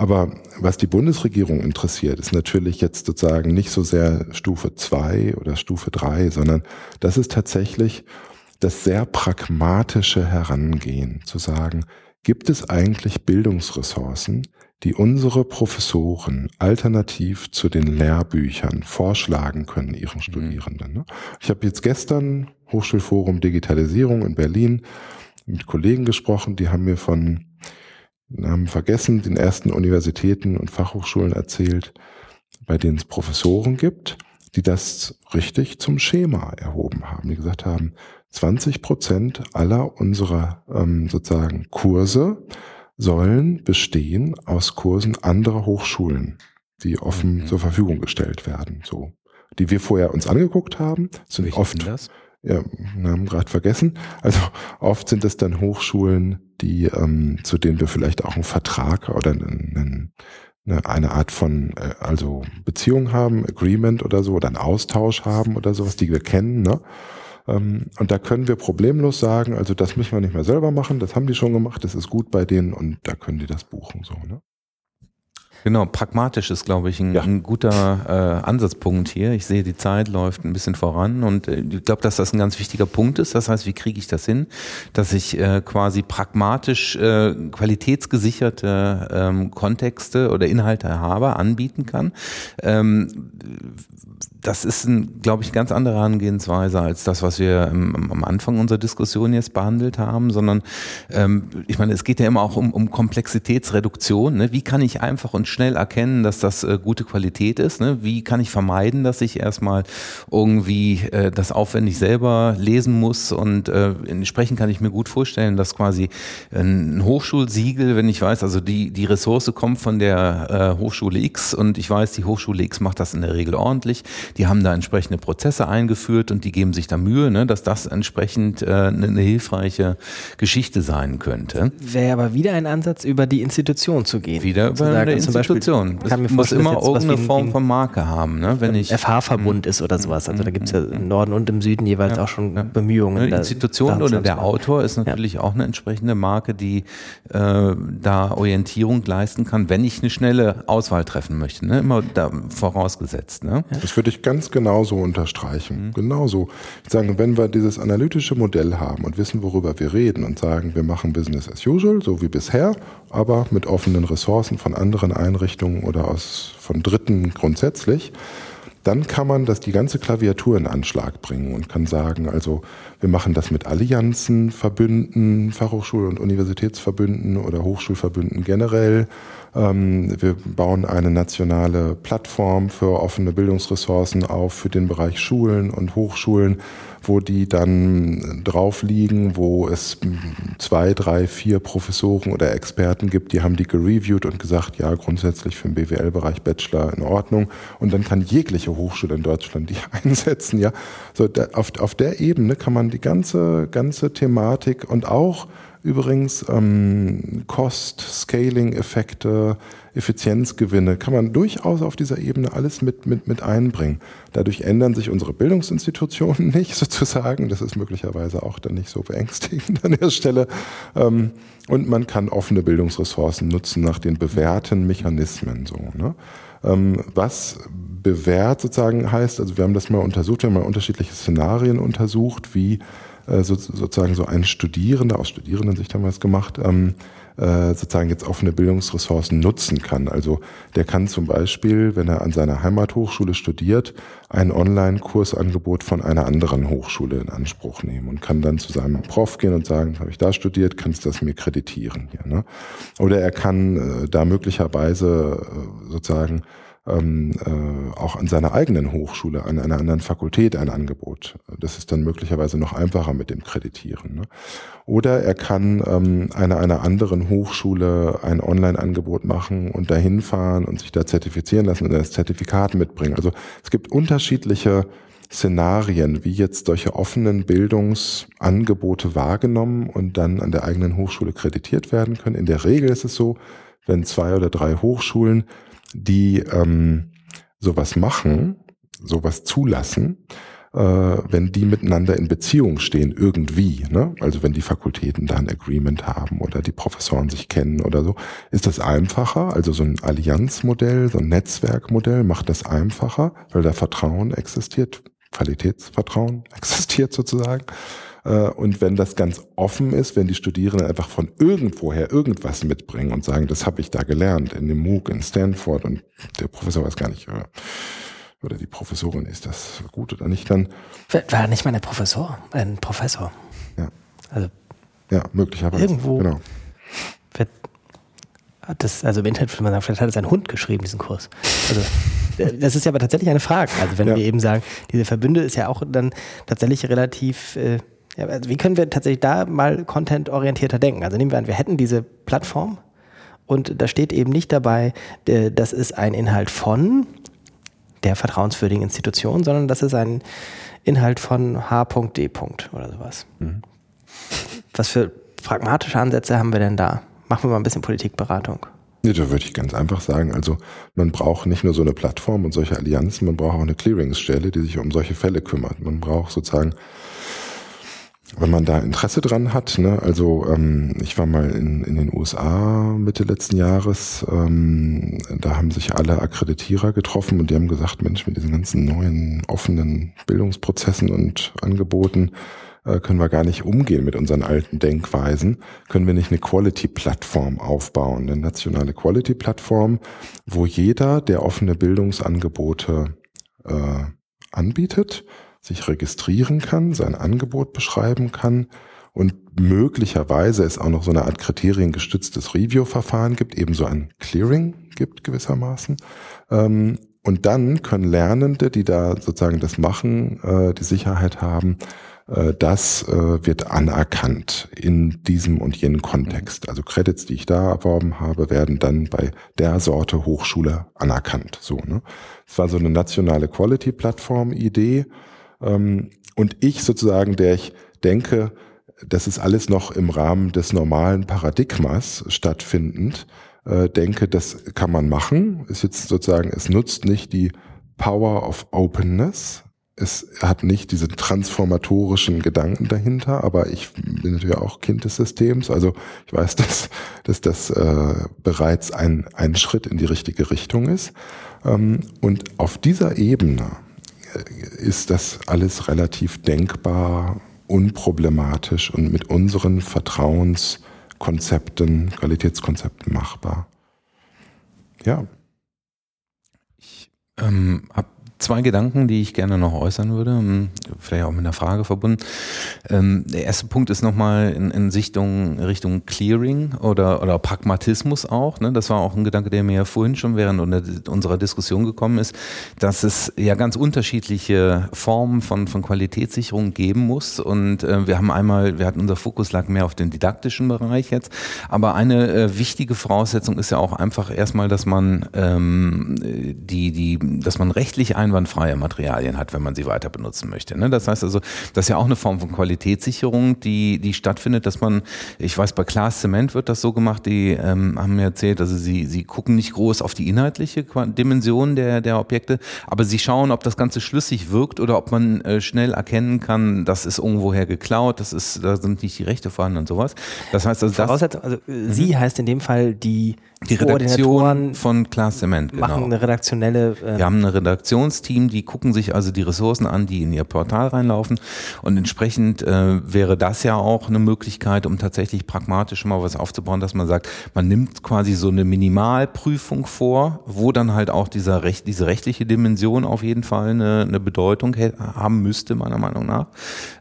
Aber was die Bundesregierung interessiert, ist natürlich jetzt sozusagen nicht so sehr Stufe zwei oder Stufe drei, sondern das ist tatsächlich das sehr pragmatische Herangehen, zu sagen, gibt es eigentlich Bildungsressourcen, die unsere Professoren alternativ zu den Lehrbüchern vorschlagen können ihren mhm. Studierenden. Ne? Ich habe jetzt gestern Hochschulforum Digitalisierung in Berlin mit Kollegen gesprochen, die haben mir von, haben vergessen, den ersten Universitäten und Fachhochschulen erzählt, bei denen es Professoren gibt, die das richtig zum Schema erhoben haben, die gesagt haben, 20 Prozent aller unserer ähm, sozusagen Kurse sollen bestehen aus Kursen anderer Hochschulen, die offen mhm. zur Verfügung gestellt werden, so. Die wir vorher uns angeguckt haben, sind Welche oft, das? Ja, Namen gerade vergessen. Also oft sind es dann Hochschulen, die, ähm, zu denen wir vielleicht auch einen Vertrag oder einen, eine, eine Art von, äh, also Beziehung haben, Agreement oder so, oder einen Austausch haben oder sowas, die wir kennen, ne? Ähm, und da können wir problemlos sagen, also das müssen wir nicht mehr selber machen, das haben die schon gemacht, das ist gut bei denen und da können die das buchen, so, ne? Genau, pragmatisch ist, glaube ich, ein, ja. ein guter äh, Ansatzpunkt hier. Ich sehe, die Zeit läuft ein bisschen voran und äh, ich glaube, dass das ein ganz wichtiger Punkt ist. Das heißt, wie kriege ich das hin, dass ich äh, quasi pragmatisch äh, qualitätsgesicherte ähm, Kontexte oder Inhalte habe, anbieten kann. Ähm, das ist, ein, glaube ich, ganz andere Herangehensweise als das, was wir am Anfang unserer Diskussion jetzt behandelt haben, sondern ähm, ich meine, es geht ja immer auch um, um Komplexitätsreduktion. Ne? Wie kann ich einfach und schnell erkennen, dass das äh, gute Qualität ist? Ne? Wie kann ich vermeiden, dass ich erstmal irgendwie äh, das aufwendig selber lesen muss? Und äh, entsprechend kann ich mir gut vorstellen, dass quasi ein Hochschulsiegel, wenn ich weiß, also die, die Ressource kommt von der äh, Hochschule X und ich weiß, die Hochschule X macht das in der Regel ordentlich, die haben da entsprechende Prozesse eingeführt und die geben sich da Mühe, ne, dass das entsprechend äh, eine, eine hilfreiche Geschichte sein könnte. Wäre aber wieder ein Ansatz, über die Institution zu gehen. Wieder über sagen, Zum Institution. Es muss immer irgendeine Form von Marke haben. Ne? Wenn ich FH-Verbund ist oder sowas. Also da gibt es ja im Norden und im Süden jeweils auch schon Bemühungen. Eine Institution da oder der. Autor ist natürlich auch eine entsprechende Marke, die äh, da Orientierung leisten kann, wenn ich eine schnelle Auswahl treffen möchte. Ne? Immer da vorausgesetzt. Ne? Das würde ich ganz genauso unterstreichen. Genauso. Ich sage, wenn wir dieses analytische Modell haben und wissen, worüber wir reden und sagen, wir machen Business as usual, so wie bisher, aber mit offenen Ressourcen von anderen Einrichtungen oder aus, von Dritten grundsätzlich, dann kann man das die ganze Klaviatur in Anschlag bringen und kann sagen, also wir machen das mit Allianzen, Verbünden, Fachhochschul- und Universitätsverbünden oder Hochschulverbünden generell. Ähm, wir bauen eine nationale Plattform für offene Bildungsressourcen auf für den Bereich Schulen und Hochschulen, wo die dann drauf liegen, wo es zwei, drei, vier Professoren oder Experten gibt, die haben die gereviewt und gesagt, ja, grundsätzlich für den BWL-Bereich Bachelor in Ordnung. Und dann kann jegliche Hochschule in Deutschland die (laughs) einsetzen, ja. So, auf, auf der Ebene kann man die ganze, ganze Thematik und auch übrigens ähm, Cost, Scaling-Effekte, Effizienzgewinne, kann man durchaus auf dieser Ebene alles mit, mit, mit einbringen. Dadurch ändern sich unsere Bildungsinstitutionen (laughs) nicht sozusagen. Das ist möglicherweise auch dann nicht so beängstigend an der Stelle. Ähm, und man kann offene Bildungsressourcen nutzen nach den bewährten Mechanismen. So, ne? ähm, was bewährt sozusagen heißt, also wir haben das mal untersucht, wir haben mal unterschiedliche Szenarien untersucht, wie so, sozusagen so ein Studierender, aus Studierendensicht haben wir es gemacht, ähm, äh, sozusagen jetzt offene Bildungsressourcen nutzen kann. Also der kann zum Beispiel, wenn er an seiner Heimathochschule studiert, ein Online-Kursangebot von einer anderen Hochschule in Anspruch nehmen und kann dann zu seinem Prof gehen und sagen, habe ich da studiert, kannst du das mir kreditieren hier. Ne? Oder er kann äh, da möglicherweise äh, sozusagen ähm, äh, auch an seiner eigenen Hochschule, an einer anderen Fakultät ein Angebot. Das ist dann möglicherweise noch einfacher mit dem Kreditieren. Ne? Oder er kann ähm, einer einer anderen Hochschule ein Online-Angebot machen und dahin fahren und sich da zertifizieren lassen und das Zertifikat mitbringen. Also es gibt unterschiedliche Szenarien, wie jetzt solche offenen Bildungsangebote wahrgenommen und dann an der eigenen Hochschule kreditiert werden können. In der Regel ist es so, wenn zwei oder drei Hochschulen die ähm, sowas machen, sowas zulassen, äh, wenn die miteinander in Beziehung stehen, irgendwie, ne? also wenn die Fakultäten da ein Agreement haben oder die Professoren sich kennen oder so, ist das einfacher. Also so ein Allianzmodell, so ein Netzwerkmodell macht das einfacher, weil da Vertrauen existiert, Qualitätsvertrauen (laughs) existiert sozusagen. Äh, Und wenn das ganz offen ist, wenn die Studierenden einfach von irgendwoher irgendwas mitbringen und sagen, das habe ich da gelernt, in dem MOOC in Stanford und der Professor weiß gar nicht, äh, oder die Professorin, ist das gut oder nicht, dann War- nicht mal ein Professor, ein Professor. Ja. Also ja, möglicherweise. Irgendwo- Genau. Wer hat das, also im Internet würde man sagen, vielleicht hat es ein Hund geschrieben, diesen Kurs. Also, äh, das ist ja aber tatsächlich eine Frage. Also wenn Ja. wir eben sagen, diese Verbünde ist ja auch dann tatsächlich relativ, äh, ja, also wie können wir tatsächlich da mal contentorientierter denken? Also nehmen wir an, wir hätten diese Plattform und da steht eben nicht dabei, äh, das ist ein Inhalt von der vertrauenswürdigen Institution, sondern das ist ein Inhalt von H.D. oder sowas. Was für pragmatische Ansätze haben wir denn da? Machen wir mal ein bisschen Politikberatung. Nee, da würde ich ganz einfach sagen, also man braucht nicht nur so eine Plattform und solche Allianzen, man braucht auch eine Clearingsstelle, die sich um solche Fälle kümmert. Man braucht sozusagen, wenn man da Interesse dran hat, ne, also ähm, ich war mal in, in den USA Mitte letzten Jahres, ähm, da haben sich alle Akkreditierer getroffen und die haben gesagt, Mensch, mit diesen ganzen neuen offenen Bildungsprozessen und Angeboten, äh, können wir gar nicht umgehen mit unseren alten Denkweisen, können wir nicht eine Quality-Plattform aufbauen, eine nationale Quality-Plattform, wo jeder, der offene Bildungsangebote äh, anbietet, sich registrieren kann, sein Angebot beschreiben kann und möglicherweise es auch noch so eine Art kriteriengestütztes Review-Verfahren gibt, ebenso ein Clearing gibt gewissermaßen. Ähm, und dann können Lernende, die da sozusagen das machen, äh, die Sicherheit haben, äh, das äh, wird anerkannt in diesem und jenem Kontext. Also Credits, die ich da erworben habe, werden dann bei der Sorte Hochschule anerkannt. So, ne? Es war so eine nationale Quality-Plattform-Idee. Ähm, und ich sozusagen, der ich denke, das ist alles noch im Rahmen des normalen Paradigmas stattfindend, äh, denke, das kann man machen. Ist jetzt sozusagen, es nutzt nicht die Power of Openness. Es hat nicht diese transformatorischen Gedanken dahinter, aber ich bin natürlich auch Kind des Systems. Also ich weiß, (laughs) dass, dass das äh, bereits ein, ein Schritt in die richtige Richtung ist. Ähm, und auf dieser Ebene ist das alles relativ denkbar, unproblematisch und mit unseren Vertrauenskonzepten, Qualitätskonzepten machbar. Ja. Ich ähm, habe zwei Gedanken, die ich gerne noch äußern würde, hm, vielleicht auch mit einer Frage verbunden. Ähm, der erste Punkt ist nochmal in, in Richtung, Richtung Clearing oder, oder Pragmatismus auch. Ne? Das war auch ein Gedanke, der mir ja vorhin schon während unserer Diskussion gekommen ist, dass es ja ganz unterschiedliche Formen von, von Qualitätssicherung geben muss. Und äh, wir haben einmal, wir hatten unser Fokus lag mehr auf den didaktischen Bereich jetzt, aber eine äh, wichtige Voraussetzung ist ja auch einfach erstmal, dass man ähm, die, die, dass man rechtlich ein einwandfreie Materialien hat, wenn man sie weiter benutzen möchte. Ne? Das heißt also, das ist ja auch eine Form von Qualitätssicherung, die, die stattfindet, dass man, ich weiß, bei Klaas Zement wird das so gemacht, die ähm, haben mir erzählt, also sie, sie gucken nicht groß auf die inhaltliche Dimension der, der Objekte, aber sie schauen, ob das Ganze schlüssig wirkt oder ob man äh, schnell erkennen kann, das ist irgendwoher geklaut, das ist, da sind nicht die Rechte vorhanden und sowas. Das heißt also, das, also mhm. sie heißt in dem Fall die die Redaktion von Klaas Zement, genau. Machen eine redaktionelle. Äh Wir haben eine Redaktionsteam, die gucken sich also die Ressourcen an, die in ihr Portal reinlaufen. Und entsprechend äh, wäre das ja auch eine Möglichkeit, um tatsächlich pragmatisch mal was aufzubauen, dass man sagt, man nimmt quasi so eine Minimalprüfung vor, wo dann halt auch dieser Recht, diese rechtliche Dimension auf jeden Fall eine, eine Bedeutung haben müsste, meiner Meinung nach.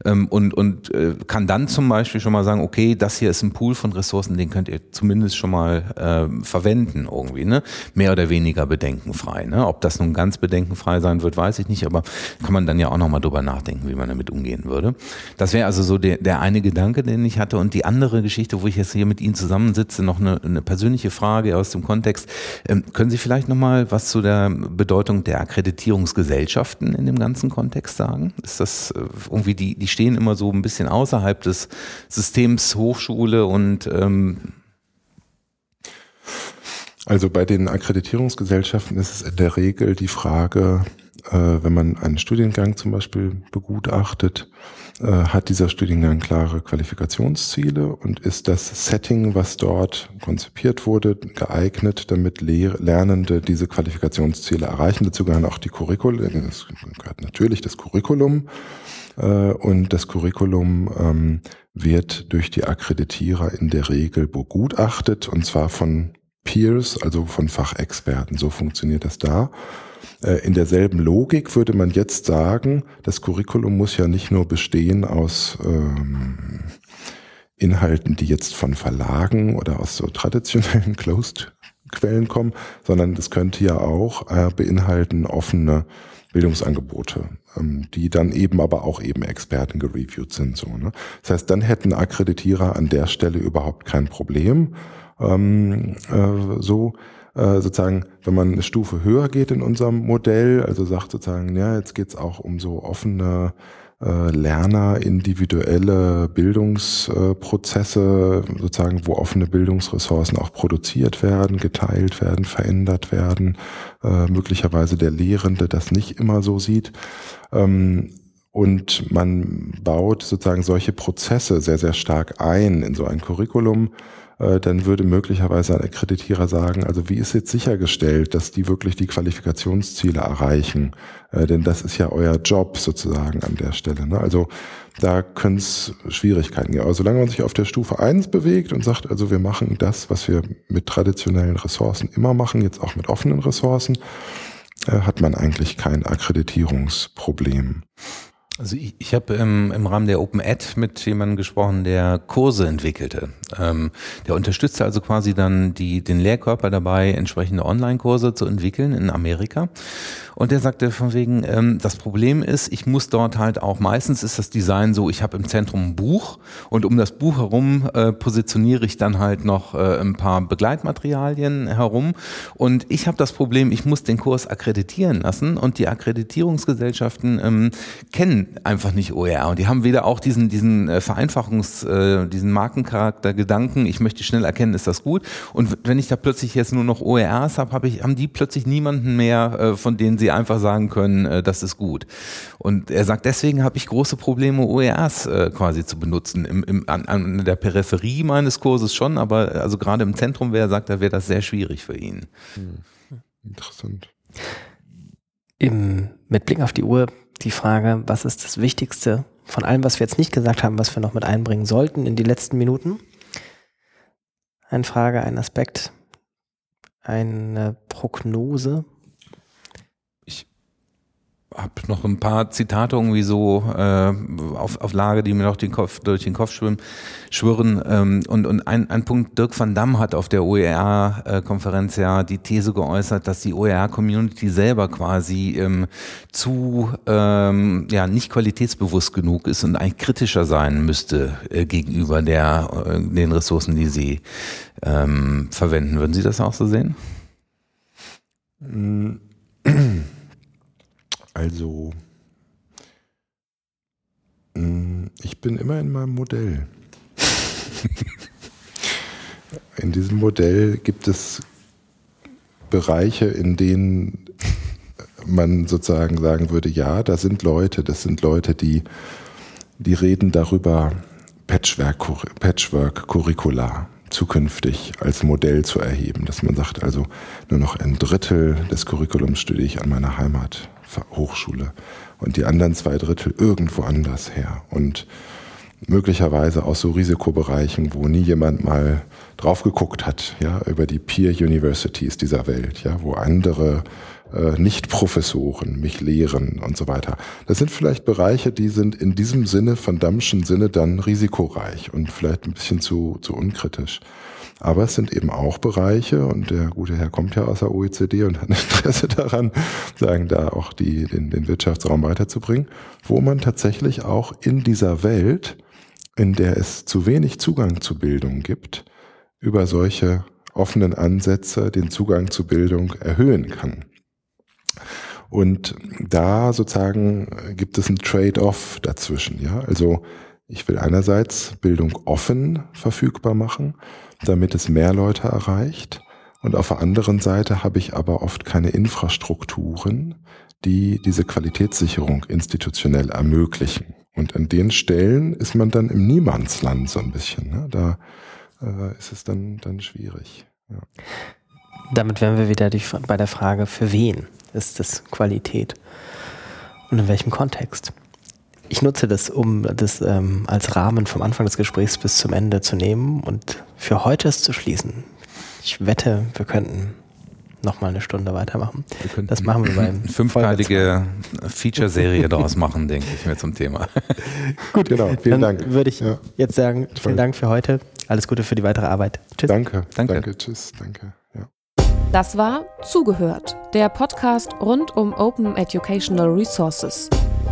Ähm, und und äh, kann dann zum Beispiel schon mal sagen, okay, das hier ist ein Pool von Ressourcen, den könnt ihr zumindest schon mal äh, verwenden irgendwie, ne? Mehr oder weniger bedenkenfrei. Ne? Ob das nun ganz bedenkenfrei sein wird, weiß ich nicht, aber kann man dann ja auch nochmal drüber nachdenken, wie man damit umgehen würde. Das wäre also so der, der eine Gedanke, den ich hatte. Und die andere Geschichte, wo ich jetzt hier mit Ihnen zusammensitze, noch eine, eine persönliche Frage aus dem Kontext. Ähm, können Sie vielleicht nochmal was zu der Bedeutung der Akkreditierungsgesellschaften in dem ganzen Kontext sagen? Ist das äh, irgendwie, die, die stehen immer so ein bisschen außerhalb des Systems Hochschule und ähm, also bei den Akkreditierungsgesellschaften ist es in der Regel die Frage, äh, wenn man einen Studiengang zum Beispiel begutachtet, äh, hat dieser Studiengang klare Qualifikationsziele und ist das Setting, was dort konzipiert wurde, geeignet, damit Lehr Lernende diese Qualifikationsziele erreichen. Dazu gehören auch die Curriculum, das gehört natürlich das Curriculum äh, und das Curriculum ähm, wird durch die Akkreditierer in der Regel begutachtet und zwar von Peers, also von Fachexperten. So funktioniert das da. Äh, in derselben Logik würde man jetzt sagen, das Curriculum muss ja nicht nur bestehen aus ähm, Inhalten, die jetzt von Verlagen oder aus so traditionellen (laughs) Closed-Quellen kommen, sondern das könnte ja auch äh, beinhalten offene Bildungsangebote, ähm, die dann eben aber auch eben Experten gereviewt sind. So, ne? Das heißt, dann hätten Akkreditierer an der Stelle überhaupt kein Problem ähm, äh, so äh, sozusagen, wenn man eine Stufe höher geht in unserem Modell, also sagt sozusagen, ja, jetzt geht's auch um so offene äh, Lerner, individuelle Bildungsprozesse, sozusagen, wo offene Bildungsressourcen auch produziert werden, geteilt werden, verändert werden, äh, möglicherweise der Lehrende das nicht immer so sieht. Ähm, und man baut sozusagen solche Prozesse sehr, sehr stark ein in so ein Curriculum, dann würde möglicherweise ein Akkreditierer sagen, also wie ist jetzt sichergestellt, dass die wirklich die Qualifikationsziele erreichen? Äh, denn das ist ja euer Job sozusagen an der Stelle. Ne? Also da können es Schwierigkeiten geben. Aber solange man sich auf der Stufe eins bewegt und sagt, also wir machen das, was wir mit traditionellen Ressourcen immer machen, jetzt auch mit offenen Ressourcen, äh, hat man eigentlich kein Akkreditierungsproblem. Also ich, ich habe im, im Rahmen der Open Ed mit jemandem gesprochen, der Kurse entwickelte. Ähm, der unterstützte also quasi dann die, den Lehrkörper dabei, entsprechende Online-Kurse zu entwickeln in Amerika. Und der sagte von wegen, ähm, das Problem ist, ich muss dort halt auch, meistens ist das Design so, ich habe im Zentrum ein Buch und um das Buch herum äh, positioniere ich dann halt noch äh, ein paar Begleitmaterialien herum. Und ich habe das Problem, ich muss den Kurs akkreditieren lassen und die Akkreditierungsgesellschaften ähm, kennen einfach nicht OER und die haben weder auch diesen, diesen äh, Vereinfachungs, äh, diesen Markencharakter, Gedanken, ich möchte schnell erkennen, ist das gut. Und wenn ich da plötzlich jetzt nur noch OERs habe, hab ich, haben die plötzlich niemanden mehr, äh, von denen sie einfach sagen können, äh, das ist gut. Und er sagt, deswegen habe ich große Probleme, OERs äh, quasi zu benutzen. Im, im, an, an der Peripherie meines Kurses schon, aber also gerade im Zentrum wäre, sagt er, wäre das sehr schwierig für ihn. Hm. Interessant. Im, mit Blick auf die Uhr die Frage, was ist das Wichtigste von allem, was wir jetzt nicht gesagt haben, was wir noch mit einbringen sollten in die letzten Minuten? Eine Frage, ein Aspekt, eine Prognose, habe noch ein paar Zitate irgendwie so äh, auf, auf Lage, die mir noch den Kopf, durch den Kopf schwimmen, schwirren. Ähm, und und ein, ein Punkt, Dirk van Damme hat auf der OER-Konferenz ja die These geäußert, dass die OER-Community selber quasi ähm, zu ähm, ja nicht qualitätsbewusst genug ist und eigentlich kritischer sein müsste äh, gegenüber der äh, den Ressourcen, die sie ähm, verwenden. Würden Sie das auch so sehen? (clears throat) Also, mm, ich bin immer in meinem Modell. (laughs) in diesem Modell gibt es Bereiche, in denen man sozusagen sagen würde, ja, da sind Leute, das sind Leute, die, die reden darüber, Patchwork-Curricula zukünftig als Modell zu erheben, dass man sagt, also nur noch ein Drittel des Curriculums studiere ich an meiner Heimat Hochschule und die anderen zwei Drittel irgendwo anders her. Und möglicherweise aus so Risikobereichen, wo nie jemand mal drauf geguckt hat, ja, über die Peer Universities dieser Welt, ja, wo andere äh, Nicht-Professoren mich lehren und so weiter. Das sind vielleicht Bereiche, die sind in diesem Sinne, von Dammschen Sinne, dann risikoreich und vielleicht ein bisschen zu, zu unkritisch. Aber es sind eben auch Bereiche, und der gute Herr kommt ja aus der OECD und hat ein (laughs) Interesse daran, sagen, da auch die, den, den Wirtschaftsraum weiterzubringen, wo man tatsächlich auch in dieser Welt, in der es zu wenig Zugang zu Bildung gibt, über solche offenen Ansätze den Zugang zu Bildung erhöhen kann. Und da sozusagen gibt es ein Trade-off dazwischen, ja. Also ich will einerseits Bildung offen verfügbar machen damit es mehr Leute erreicht. Und auf der anderen Seite habe ich aber oft keine Infrastrukturen, die diese Qualitätssicherung institutionell ermöglichen. Und an den Stellen ist man dann im Niemandsland so ein bisschen. Ne? Da äh, ist es dann, dann schwierig. Ja. Damit wären wir wieder die, bei der Frage, für wen ist das Qualität und in welchem Kontext? Ich nutze das, um das ähm, als Rahmen vom Anfang des Gesprächs bis zum Ende zu nehmen und für heute es zu schließen. Ich wette, wir könnten noch mal eine Stunde weitermachen. das machen wir beim fünfteilige Feature-Serie (laughs) daraus machen, denke ich mir zum Thema. (laughs) Gut, genau. Vielen Dann Dank. Würde ich ja. jetzt sagen, vielen Dank für heute. Alles Gute für die weitere Arbeit. Tschüss. Danke. Danke. Danke. Tschüss. Danke. Ja. Das war Zugehört, der Podcast rund um Open Educational Resources.